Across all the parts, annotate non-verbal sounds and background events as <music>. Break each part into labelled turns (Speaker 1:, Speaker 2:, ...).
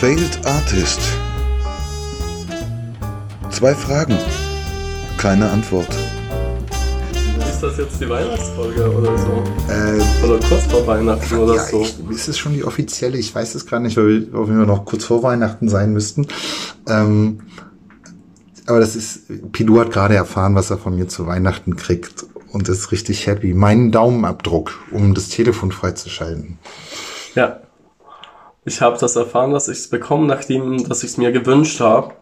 Speaker 1: Failed Artist. Zwei Fragen, keine Antwort.
Speaker 2: Ist das jetzt die Weihnachtsfolge oder so?
Speaker 3: Äh,
Speaker 2: Oder kurz vor Weihnachten oder
Speaker 3: ja,
Speaker 2: so?
Speaker 3: ich, ist es schon die offizielle? Ich weiß es gerade nicht, weil wir, ob wir noch kurz vor Weihnachten sein müssten. Ähm, aber das ist, Pidu hat gerade erfahren, was er von mir zu Weihnachten kriegt und ist richtig happy. Meinen Daumenabdruck, um das Telefon freizuschalten.
Speaker 2: Ja. Ich habe das erfahren, dass ich es bekomme, nachdem, dass ich es mir gewünscht habe.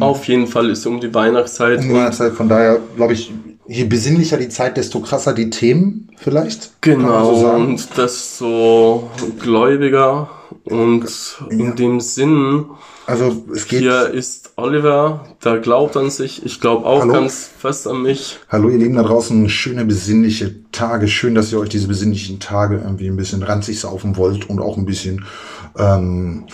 Speaker 2: Auf jeden Fall ist um die Weihnachtszeit.
Speaker 3: Um die Zeit, von daher, glaube ich, je besinnlicher die Zeit, desto krasser die Themen vielleicht.
Speaker 2: Genau,
Speaker 3: so
Speaker 2: und desto gläubiger. Und in dem Sinn,
Speaker 3: Also es geht.
Speaker 2: hier ist Oliver, der glaubt an sich. Ich glaube auch
Speaker 3: Hallo?
Speaker 2: ganz fest an mich.
Speaker 3: Hallo ihr Lieben da draußen, schöne besinnliche Tage. Schön, dass ihr euch diese besinnlichen Tage irgendwie ein bisschen ranzig saufen wollt und auch ein bisschen ähm,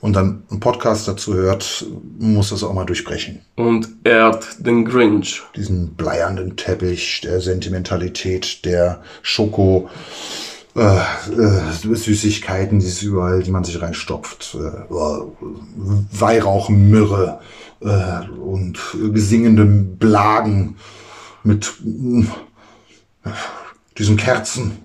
Speaker 3: und dann einen Podcast dazu hört, muss das auch mal durchbrechen.
Speaker 2: Und ehrt den Grinch.
Speaker 3: Diesen bleiernden Teppich der Sentimentalität, der Schoko, äh, äh, Süßigkeiten, die es überall, die man sich reinstopft, äh, Weihrauch, Myrrhe äh, und gesingende Blagen mit äh, diesen Kerzen.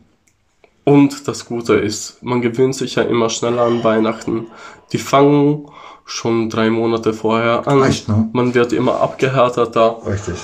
Speaker 2: Und das Gute ist, man gewöhnt sich ja immer schneller an Weihnachten. Die fangen schon drei Monate vorher an.
Speaker 3: Echt, ne?
Speaker 2: Man wird immer abgehärteter.
Speaker 3: Richtig.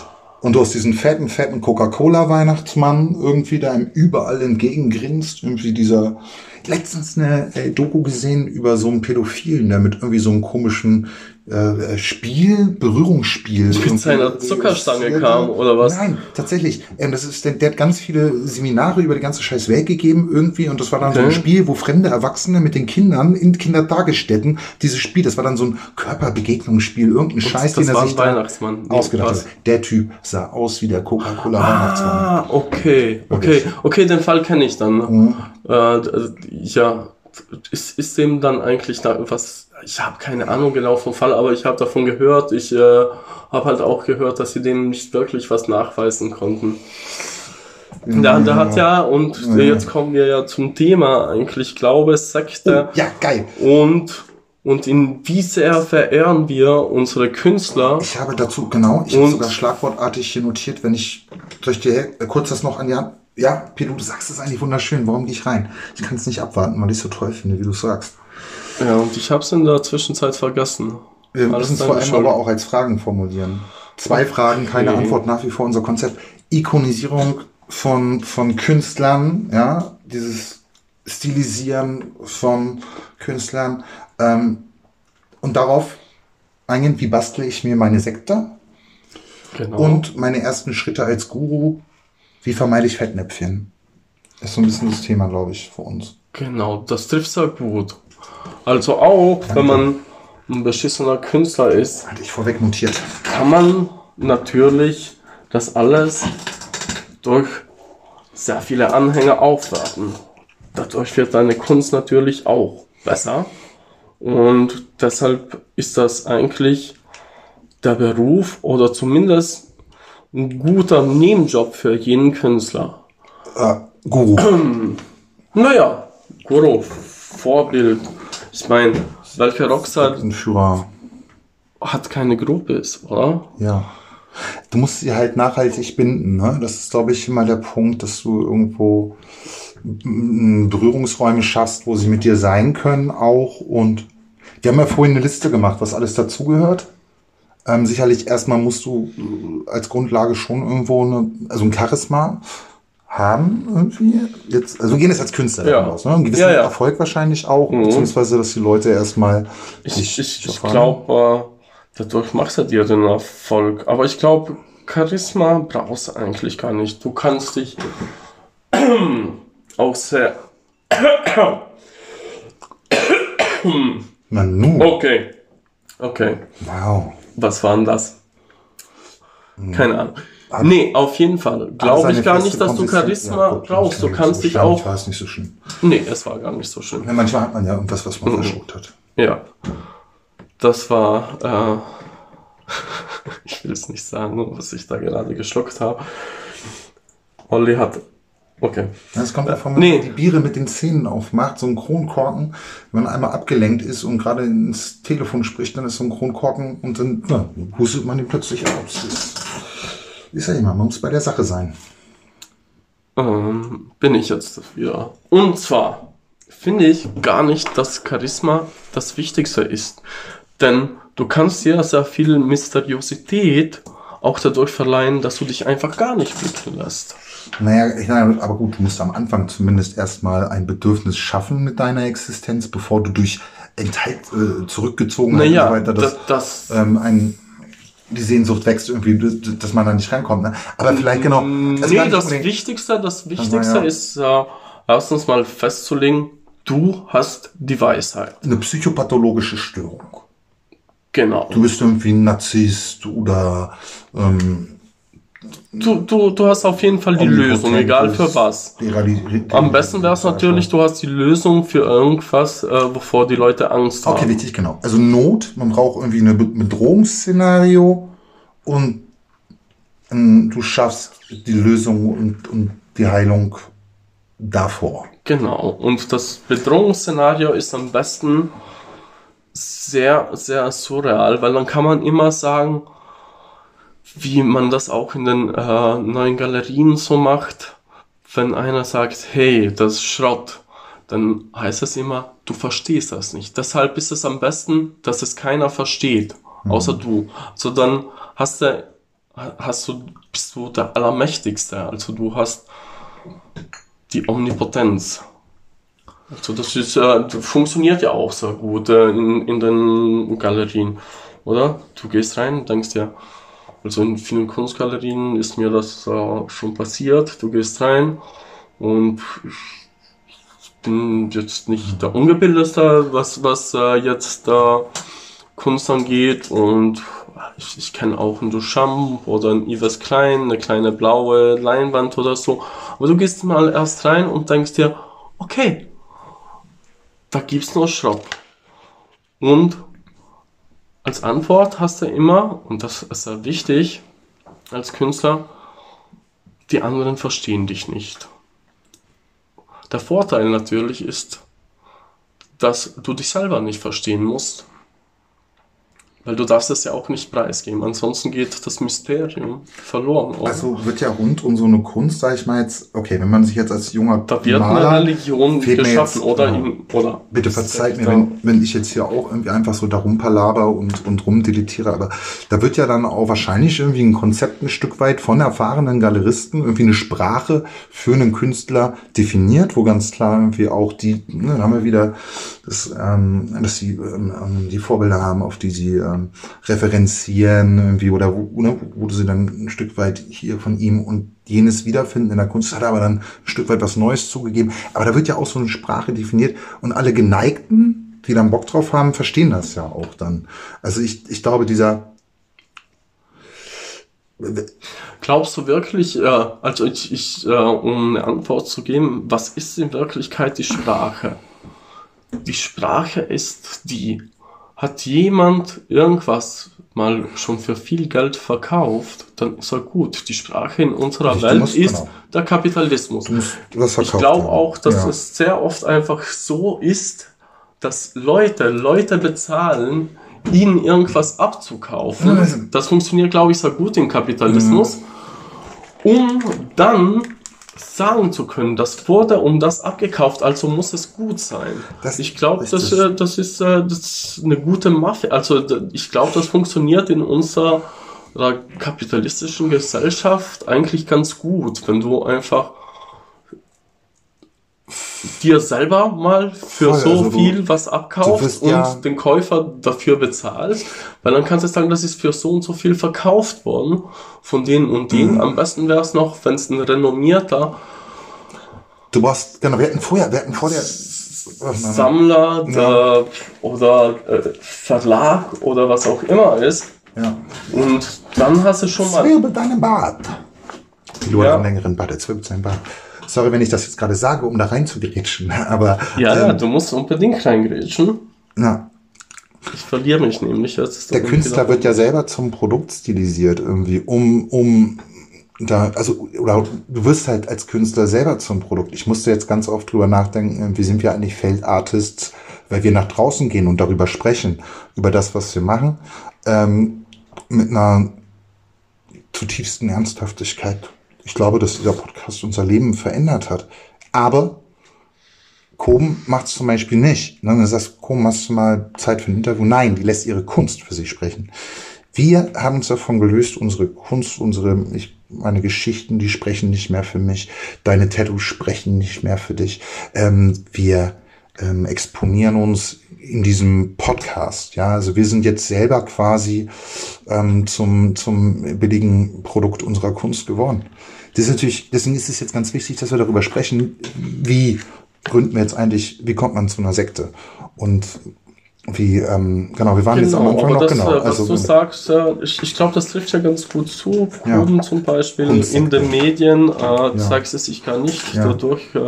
Speaker 3: Und du hast diesen fetten, fetten Coca-Cola-Weihnachtsmann irgendwie, der ihm überall entgegengrinst. Irgendwie dieser, letztens eine äh, Doku gesehen über so einen Pädophilen, der mit irgendwie so einem komischen äh, Spiel, Berührungsspiel.
Speaker 2: Mit seiner Zuckerstange kam, oder was?
Speaker 3: Nein, tatsächlich. Ähm, das ist, der, der hat ganz viele Seminare über die ganze Scheiß Welt gegeben irgendwie und das war dann so ein
Speaker 2: Okay.
Speaker 3: Spiel, wo fremde Erwachsene mit den Kindern in Kindertagesstätten dieses Spiel, das war dann so ein Körperbegegnungsspiel, irgendein Scheiß,
Speaker 2: das
Speaker 3: den er sich
Speaker 2: Weihnachtsmann. Nee,
Speaker 3: ausgedacht
Speaker 2: was?
Speaker 3: hat. Der Typ sah aus wie der Coca-Cola-Weihnachtsmann.
Speaker 2: Ah, okay, okay,
Speaker 3: Wirklich.
Speaker 2: okay, den Fall kenne ich dann.
Speaker 3: Mhm.
Speaker 2: Äh, d- ja, ist, ist dem dann eigentlich da was? Ich habe keine Ahnung genau vom Fall, aber ich habe davon gehört. Ich äh, habe halt auch gehört, dass sie dem nicht wirklich was nachweisen konnten. Der, der hat ja, und jetzt kommen wir ja zum Thema eigentlich, Glaube, Sekte.
Speaker 3: Ja, geil.
Speaker 2: Und, und in wie sehr verehren wir unsere Künstler?
Speaker 3: Ich habe dazu, genau, ich habe sogar schlagwortartig hier notiert, wenn ich, soll ich dir äh, kurz das noch an die Hand? Ja, Pedro, du sagst es eigentlich wunderschön. Warum gehe ich rein? Ich kann es nicht abwarten, weil ich es so toll finde, wie du es sagst.
Speaker 2: Ja, und ich habe es in der Zwischenzeit vergessen.
Speaker 3: Wir müssen es vor allem
Speaker 2: Schuld.
Speaker 3: aber auch als Fragen formulieren. Zwei Fragen, keine
Speaker 2: Okay.
Speaker 3: Antwort, nach wie vor unser Konzept. Ikonisierung von, von Künstlern, ja, dieses Stilisieren von Künstlern ähm, und darauf eingehend, wie bastle ich mir meine Sekte
Speaker 2: Genau.
Speaker 3: und meine ersten Schritte als Guru, wie vermeide ich Fettnäpfchen. Ist so ein bisschen das Thema, glaube ich, für uns.
Speaker 2: Genau, das trifft sehr gut. Also auch, wenn man ein beschissener Künstler ist,
Speaker 3: Hatte ich vorweg notiert.
Speaker 2: kann man natürlich das alles durch sehr viele Anhänger aufwerten. Dadurch wird deine Kunst natürlich auch besser. Und deshalb ist das eigentlich der Beruf oder zumindest ein guter Nebenjob für jeden Künstler.
Speaker 3: Äh, Guru. <clears throat>
Speaker 2: Naja, Guru, Vorbild. Ich meine, welcher Rockstar
Speaker 3: Ein Führer.
Speaker 2: hat keine Groupies, oder?
Speaker 3: Ja. Du musst sie halt nachhaltig binden, ne? Das ist, glaube ich, immer der Punkt, dass du irgendwo Berührungsräume schaffst, wo sie mit dir sein können auch. Und wir haben ja vorhin eine Liste gemacht, was alles dazugehört. Ähm, sicherlich erstmal musst du äh, als Grundlage schon irgendwo eine, also ein Charisma haben irgendwie. Jetzt, also wir gehen jetzt als Künstler
Speaker 2: Ja.
Speaker 3: aus, ne? Einen gewissen
Speaker 2: Ja, ja.
Speaker 3: Erfolg wahrscheinlich auch,
Speaker 2: Mhm.
Speaker 3: beziehungsweise dass die Leute erstmal
Speaker 2: Ich, ich, ich
Speaker 3: erfahren.
Speaker 2: glaube, äh, dadurch machst du dir den Erfolg. Aber ich glaube, Charisma brauchst du eigentlich gar nicht. Du kannst dich auch sehr.
Speaker 3: Manu.
Speaker 2: Okay. Okay.
Speaker 3: Wow.
Speaker 2: Was war denn das? Keine Ahnung. Nee, auf jeden Fall. Glaube ich gar nicht, dass du Charisma
Speaker 3: Ja, gut,
Speaker 2: brauchst. Du kannst dich
Speaker 3: so schlimm.
Speaker 2: auch.
Speaker 3: War es nicht so schlimm.
Speaker 2: Nee, es war gar nicht so schlimm.
Speaker 3: Ja, manchmal hat man ja irgendwas, was
Speaker 2: Mhm.
Speaker 3: man verschluckt hat.
Speaker 2: Ja. Das war, äh, <laughs> ich will es nicht sagen, was ich da gerade geschluckt habe. Olli hat Okay.
Speaker 3: Das kommt davon, wenn
Speaker 2: Nee.
Speaker 3: man die Biere mit den Zähnen aufmacht, so ein Kronkorken, wenn man einmal abgelenkt ist und gerade ins Telefon spricht, dann ist so ein Kronkorken und dann ja, hustet man ihn plötzlich aus. Das ist ja immer, man muss bei der Sache sein.
Speaker 2: ähm, bin ich jetzt dafür. Und zwar finde ich gar nicht, dass Charisma das Wichtigste ist. Denn du kannst dir sehr viel Mysteriosität auch dadurch verleihen, dass du dich einfach gar nicht blicken lässt.
Speaker 3: Naja, ich, aber gut, du musst am Anfang zumindest erstmal ein Bedürfnis schaffen mit deiner Existenz, bevor du durch Enthalt, äh, Zurückgezogenheit und
Speaker 2: Naja,
Speaker 3: so weiter
Speaker 2: das, das,
Speaker 3: ähm, ein, die Sehnsucht wächst irgendwie, dass- man da nicht reinkommt. Ne? Aber vielleicht genau. also
Speaker 2: nee, das
Speaker 3: unbedingt-
Speaker 2: Wichtigste, das Wichtigste
Speaker 3: ja.
Speaker 2: ist äh, erstens mal festzulegen, du hast die Weisheit.
Speaker 3: eine psychopathologische Störung.
Speaker 2: Genau.
Speaker 3: Du bist irgendwie ein Narzisst oder ähm,
Speaker 2: Du, du, du hast auf jeden Fall die Lösung, egal für was. Am besten wäre es natürlich, du hast die Lösung für irgendwas, äh, wovor die Leute Angst haben.
Speaker 3: Okay, wichtig, genau. Also Not, man braucht irgendwie ein Bedrohungsszenario und ähm, du schaffst die Lösung und, und die Heilung davor.
Speaker 2: Genau. Und das Bedrohungsszenario ist am besten sehr, sehr surreal, weil dann kann man immer sagen, wie man das auch in den äh, neuen Galerien so macht. Wenn einer sagt, hey, das ist Schrott, dann heißt es immer, du verstehst das nicht. Deshalb ist es am besten, dass es keiner versteht, außer du. So dann hast du, hast du, bist du der Allermächtigste. Also du hast die Omnipotenz. Also das ist, äh, funktioniert ja auch sehr gut äh, in, in den Galerien, oder? Du gehst rein, denkst dir, also in vielen Kunstgalerien ist mir das äh, schon passiert. Du gehst rein und ich bin jetzt nicht der Ungebildete, was, was äh, jetzt äh, Kunst angeht und ich, ich kenne auch einen Duchamp oder einen Yves Klein, eine kleine blaue Leinwand oder so. Aber du gehst mal erst rein und denkst dir, okay, da gibt's nur Schrott. Und als Antwort hast du immer, und das ist sehr wichtig als Künstler, die anderen verstehen dich nicht. Der Vorteil natürlich ist, dass du dich selber nicht verstehen musst. Weil du darfst es ja auch nicht preisgeben. Ansonsten geht das Mysterium verloren. oder?
Speaker 3: Also wird ja rund um so eine Kunst, sag ich mal jetzt, okay, wenn man sich jetzt als junger
Speaker 2: da wird eine Religion geschaffen
Speaker 3: jetzt-
Speaker 2: oder,
Speaker 3: ja.
Speaker 2: in, oder
Speaker 3: Bitte verzeiht mir, wenn, wenn ich jetzt hier auch irgendwie einfach so darum palaber und, und rumdeletiere, aber da wird ja dann auch wahrscheinlich irgendwie ein Konzept ein Stück weit von erfahrenen Galeristen, irgendwie eine Sprache für einen Künstler definiert, wo ganz klar irgendwie auch die, ne, dann haben wir wieder, das, ähm, dass sie ähm, ähm, die Vorbilder haben, auf die sie ähm, referenzieren irgendwie oder wo, ne, wo sie dann ein Stück weit hier von ihm und jenes wiederfinden in der Kunst, hat er aber dann ein Stück weit was Neues zugegeben. Aber da wird ja auch so eine Sprache definiert und alle Geneigten, die dann Bock drauf haben, verstehen das ja auch dann. Also ich, ich glaube, dieser
Speaker 2: Glaubst du wirklich, äh, also ich, ich äh, um eine Antwort zu geben, was ist in Wirklichkeit die Sprache? Die Sprache ist die. Hat jemand irgendwas mal schon für viel Geld verkauft, dann ist er gut. Die Sprache in unserer
Speaker 3: Richtig, du
Speaker 2: Welt
Speaker 3: musst-
Speaker 2: ist
Speaker 3: genau.
Speaker 2: der Kapitalismus. Ich glaube auch, dass
Speaker 3: Ja.
Speaker 2: es sehr oft einfach so ist, dass Leute, Leute bezahlen, ihnen irgendwas abzukaufen.
Speaker 3: Mhm.
Speaker 2: Das funktioniert, glaube ich, sehr gut im Kapitalismus, um dann sagen zu können, das wurde um das abgekauft, also muss es gut sein.
Speaker 3: Das-
Speaker 2: ich glaube, das,
Speaker 3: richtig.
Speaker 2: äh, das, ist, äh, das ist eine gute Mafia. Also ich glaube, das funktioniert in unserer äh, kapitalistischen Gesellschaft eigentlich ganz gut, wenn du einfach dir selber mal für
Speaker 3: Voll,
Speaker 2: so
Speaker 3: also du-
Speaker 2: viel was abkaufst und
Speaker 3: ja-
Speaker 2: den Käufer dafür bezahlst, weil dann kannst du sagen, das ist für so und so viel verkauft worden von denen und denen.
Speaker 3: Mhm.
Speaker 2: Am besten wäre es noch, wenn es ein renommierter
Speaker 3: Du brauchst, genau, wir hatten vorher, wir hatten vor der, was man-
Speaker 2: Sammler der, oder äh, Verlag oder was auch immer ist.
Speaker 3: ja.
Speaker 2: Und dann hast du schon mal.
Speaker 3: Zwirbel deinen Bart. Leute
Speaker 2: Ja.
Speaker 3: haben längeren Bart, er zwirbelt seinen Bart. Sorry, wenn ich das jetzt gerade sage, um da rein zu grätschen, <laughs> aber,
Speaker 2: Ja, ja,
Speaker 3: ähm,
Speaker 2: du musst unbedingt reingrätschen.
Speaker 3: ja,
Speaker 2: Ich verliere mich nämlich
Speaker 3: der Künstler wird ja selber zum Produkt stilisiert irgendwie, um, um da, also, oder du wirst halt als Künstler selber zum Produkt. Ich musste jetzt ganz oft drüber nachdenken, wie sind wir eigentlich Feldartists, weil wir nach draußen gehen und darüber sprechen, über das, was wir machen, ähm, mit einer zutiefsten Ernsthaftigkeit. Ich glaube, dass dieser Podcast unser Leben verändert hat. Aber Koben macht es zum Beispiel nicht. Ne? Dann sagst du, Koben, hast du mal Zeit für ein Interview? Nein, die lässt ihre Kunst für sich sprechen. Wir haben uns davon gelöst, unsere Kunst, unsere, ich, meine Geschichten, die sprechen nicht mehr für mich. Deine Tattoos sprechen nicht mehr für dich. Ähm, wir ähm, exponieren uns in diesem Podcast. Ja, also wir sind jetzt selber quasi ähm, zum, zum billigen Produkt unserer Kunst geworden. Das ist natürlich, deswegen ist es jetzt ganz wichtig, dass wir darüber sprechen, wie gründen wir jetzt eigentlich, wie kommt man zu einer Sekte? Und wie, ähm, genau, wir waren
Speaker 2: genau,
Speaker 3: jetzt am Anfang
Speaker 2: aber
Speaker 3: noch,
Speaker 2: das,
Speaker 3: genau.
Speaker 2: äh, Was
Speaker 3: Also,
Speaker 2: du sagst, äh, ich, ich glaube, das trifft ja ganz gut zu.
Speaker 3: Ja.
Speaker 2: Proben zum Beispiel in den Medien, äh, zeigst es sich gar nicht.
Speaker 3: Ja.
Speaker 2: Dadurch äh,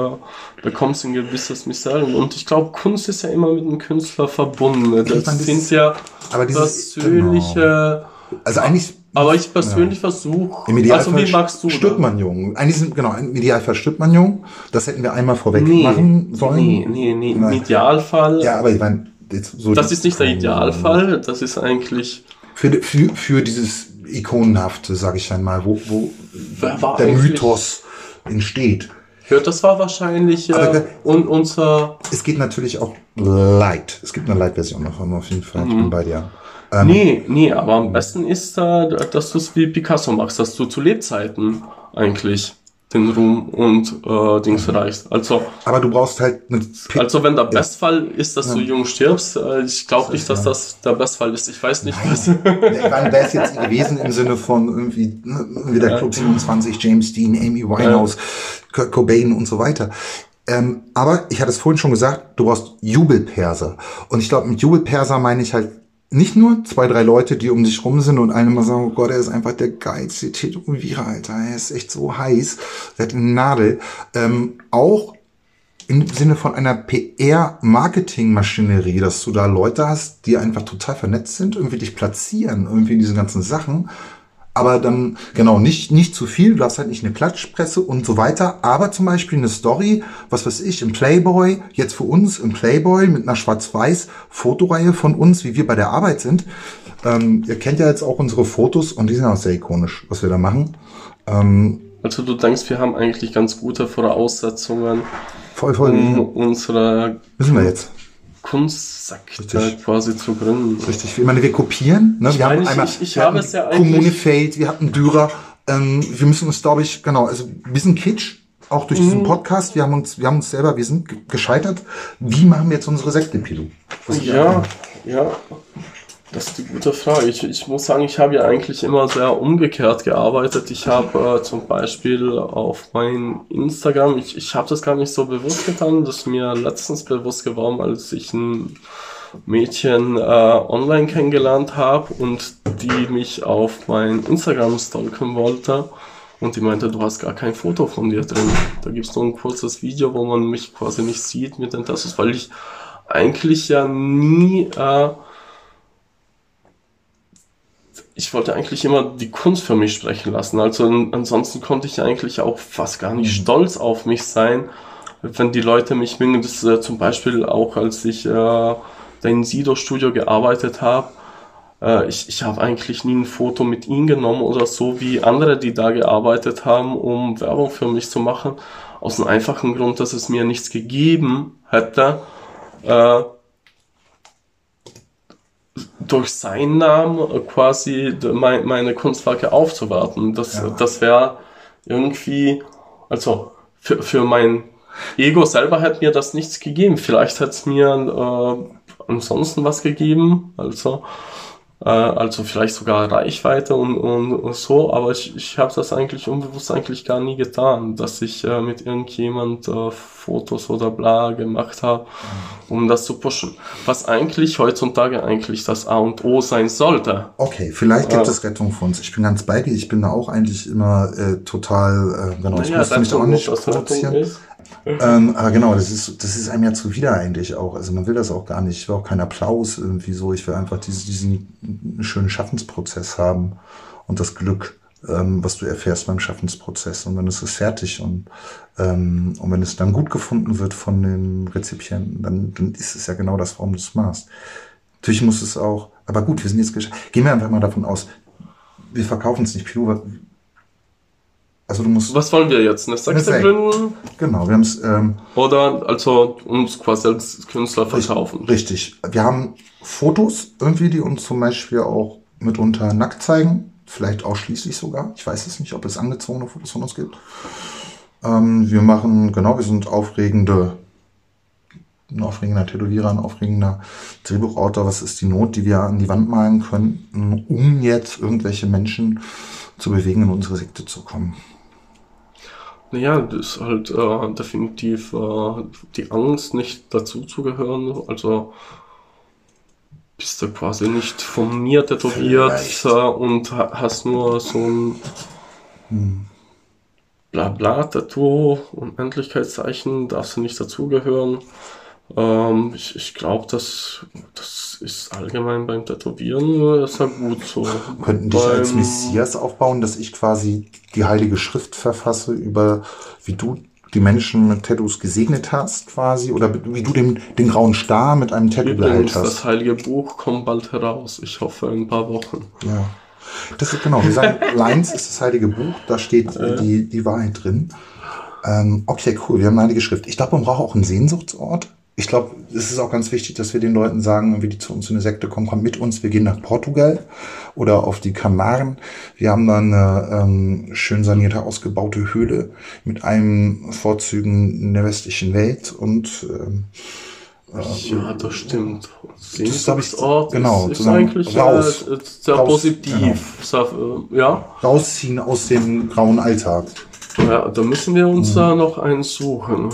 Speaker 2: bekommst du ein gewisses Missalien. Und ich glaube, Kunst ist ja immer mit dem Künstler verbunden. Das,
Speaker 3: meine, das
Speaker 2: sind ja
Speaker 3: aber dieses-
Speaker 2: persönliche.
Speaker 3: also eigentlich,
Speaker 2: Aber ich persönlich versuche.
Speaker 3: im Idealfall
Speaker 2: Also wie magst du
Speaker 3: stirbt man jung. Eigentlich sind, genau, im Idealfall stirbt man jung. Das hätten wir einmal vorweg
Speaker 2: Nee,
Speaker 3: machen sollen.
Speaker 2: nee, nee, nee. Im. Idealfall.
Speaker 3: Ja, aber ich meine, so
Speaker 2: das ist nicht der Idealfall. Das ist eigentlich.
Speaker 3: Für, für, für dieses Ikonenhafte, sage ich dann mal, wo, wo der Mythos entsteht.
Speaker 2: Ja, das war wahrscheinlich äh, und unser.
Speaker 3: Es geht natürlich auch light. Es gibt eine Light-Version davon auf jeden Fall. Ich
Speaker 2: Mhm.
Speaker 3: bin bei dir. Ähm,
Speaker 2: Nee, nee, aber am besten ist, äh, dass du es wie Picasso machst, dass du zu Lebzeiten eigentlich den Ruhm und äh, Dings erreichst. Also,
Speaker 3: Aber du brauchst halt eine
Speaker 2: also wenn der Bestfall ist, dass du jung stirbst, äh, ich glaube nicht, dass das der Bestfall ist. Ich weiß nicht, was.
Speaker 3: Ich meine, wäre es jetzt gewesen im Sinne von irgendwie ne, wieder Club 27, James Dean, Amy Winehouse, Kurt Cobain und so weiter. Ähm, aber ich hatte es vorhin schon gesagt, du brauchst Jubelperser. Und ich glaube, mit Jubelperser meine ich halt nicht nur zwei, drei Leute, die um dich rum sind und alle mal sagen, oh Gott, er ist einfach der geilste Tätowierer, Alter, er ist echt so heiß, der hat eine Nadel. Ähm, auch im Sinne von einer PR-Marketing-Maschinerie, dass du da Leute hast, die einfach total vernetzt sind, irgendwie dich platzieren, irgendwie in diesen ganzen Sachen. Aber dann, genau, nicht, nicht zu viel, du hast halt nicht eine Klatschpresse und so weiter, aber zum Beispiel eine Story, was weiß ich, im Playboy, jetzt für uns im Playboy mit einer schwarz-weiß Fotoreihe von uns, wie wir bei der Arbeit sind. Ähm, ihr kennt ja jetzt auch unsere Fotos und die sind auch sehr ikonisch, was wir da machen. Ähm,
Speaker 2: Also du denkst, wir haben eigentlich ganz gute Voraussetzungen,
Speaker 3: voll, voll,
Speaker 2: um unsere
Speaker 3: müssen wir jetzt.
Speaker 2: Kunstsekte
Speaker 3: Richtig.
Speaker 2: quasi zu gründen.
Speaker 3: Richtig. Ich meine, wir kopieren. Ne?
Speaker 2: Ich
Speaker 3: wir
Speaker 2: meine,
Speaker 3: haben
Speaker 2: ich-
Speaker 3: einmal
Speaker 2: ich- ich
Speaker 3: wir
Speaker 2: habe es ja eigentlich-
Speaker 3: Kommune Feld, wir hatten Dürer. Ähm, wir müssen uns, glaube ich, genau, also ein bisschen Kitsch, auch durch
Speaker 2: Mhm.
Speaker 3: diesen Podcast. Wir haben uns, wir haben uns selber, wir sind ge- gescheitert. Wie machen wir jetzt unsere Sekte-Pilu?
Speaker 2: Ja, ja. Das ist die gute Frage. Ich, ich muss sagen, ich habe ja eigentlich immer sehr umgekehrt gearbeitet. Ich habe äh, zum Beispiel auf mein Instagram, ich, ich habe das gar nicht so bewusst getan, das ist mir letztens bewusst geworden, als ich ein Mädchen äh, online kennengelernt habe und die mich auf mein Instagram stalken wollte. Und die meinte, du hast gar kein Foto von dir drin. Da gibt's nur ein kurzes Video, wo man mich quasi nicht sieht mit den Tassos, weil ich eigentlich ja nie, äh, ich wollte eigentlich immer die Kunst für mich sprechen lassen. Also an- ansonsten konnte ich eigentlich auch fast gar nicht stolz auf mich sein, wenn die Leute mich mögen. Das äh, zum Beispiel auch, als ich äh, da in Sido-Studio gearbeitet habe. Äh, ich ich habe eigentlich nie ein Foto mit ihnen genommen oder so wie andere, die da gearbeitet haben, um Werbung für mich zu machen. Aus dem einfachen Grund, dass es mir nichts gegeben hätte, äh, durch seinen Namen quasi mein, meine Kunstwerke aufzuwerten. Das,
Speaker 3: Ja.
Speaker 2: das wäre irgendwie, also für, für mein Ego selber hätte mir das nichts gegeben. Vielleicht hätte es mir äh, ansonsten was gegeben, also also vielleicht sogar Reichweite und, und, und so, aber ich, ich habe das eigentlich unbewusst eigentlich gar nie getan, dass ich äh, mit irgendjemand äh, Fotos oder bla gemacht habe, um das zu pushen. Was eigentlich heutzutage eigentlich das A und O sein sollte.
Speaker 3: Okay, vielleicht gibt
Speaker 2: Ja.
Speaker 3: es Rettung für uns. Ich bin ganz bei dir. Ich bin da auch eigentlich immer äh, total, äh, genau, ich musste mich da auch nicht
Speaker 2: muss,
Speaker 3: provozieren.
Speaker 2: ist.
Speaker 3: Ähm, aber genau, das ist, das ist einem ja zuwider eigentlich auch. Also man will das auch gar nicht. Ich will auch keinen Applaus irgendwie so. Ich will einfach diesen, diesen schönen Schaffensprozess haben und das Glück ähm, was du erfährst beim Schaffensprozess. Und dann ist es fertig und, ähm, und wenn es dann gut gefunden wird von den Rezipienten, dann, dann ist es ja genau das, warum du es machst. Natürlich muss es auch, aber gut, wir sind jetzt, gesch- gehen wir einfach mal davon aus, wir verkaufen es nicht. Pilu, also du musst,
Speaker 2: Was wollen wir jetzt? Eine Sekte gründen?
Speaker 3: genau, wir haben es, ähm,
Speaker 2: Oder also uns quasi als Künstler verkaufen?
Speaker 3: Richtig. Wir haben Fotos irgendwie, die uns zum Beispiel auch mitunter nackt zeigen. Vielleicht ausschließlich sogar. Ich weiß es nicht, ob es angezogene Fotos von uns gibt. Ähm, wir machen, genau, wir sind aufregende, ein aufregender Tätowierer, ein aufregender Drehbuchautor. Was ist die Not, die wir an die Wand malen könnten, um jetzt irgendwelche Menschen zu bewegen, in unsere Sekte zu kommen?
Speaker 2: Naja, das ist halt äh, definitiv äh, die Angst, nicht dazuzugehören. Also bist du quasi nicht von mir tätowiert äh, und ha hast nur so ein Blabla-Tattoo, Unendlichkeitszeichen, darfst du nicht dazugehören. Ähm, ich ich glaube, das, das ist allgemein beim Tätowieren ist ja gut so.
Speaker 3: könnten dich als Messias aufbauen, dass ich quasi die heilige Schrift verfasse über wie du die Menschen mit Tattoos gesegnet hast, quasi, oder wie du den, den grauen Star mit einem Tattoo behält hast.
Speaker 2: das Heilige Buch kommt bald heraus. Ich hoffe in ein paar Wochen.
Speaker 3: Ja. Das ist genau, wir sagen, <laughs> Lines ist das heilige Buch, da steht äh, die, die Wahrheit drin. Ähm, okay, cool, wir haben eine heilige Schrift. Ich glaube, man braucht auch einen Sehnsuchtsort. Ich glaube, es ist auch ganz wichtig, dass wir den Leuten sagen, wenn die zu uns in eine Sekte kommen, kommt mit uns, wir gehen nach Portugal oder auf die Kanaren. Wir haben da eine ähm, schön sanierte, ausgebaute Höhle mit einem Vorzügen der westlichen Welt und ähm,
Speaker 2: Ja, das stimmt.
Speaker 3: Das glaub ich-
Speaker 2: Sehnsuchtsort
Speaker 3: genau,
Speaker 2: ist, ist eigentlich
Speaker 3: raus.
Speaker 2: äh, sehr
Speaker 3: Raus,
Speaker 2: positiv.
Speaker 3: genau.
Speaker 2: Äh, ja.
Speaker 3: rausziehen aus dem grauen Alltag.
Speaker 2: ja, da müssen wir
Speaker 3: Mhm.
Speaker 2: uns äh, noch einen suchen.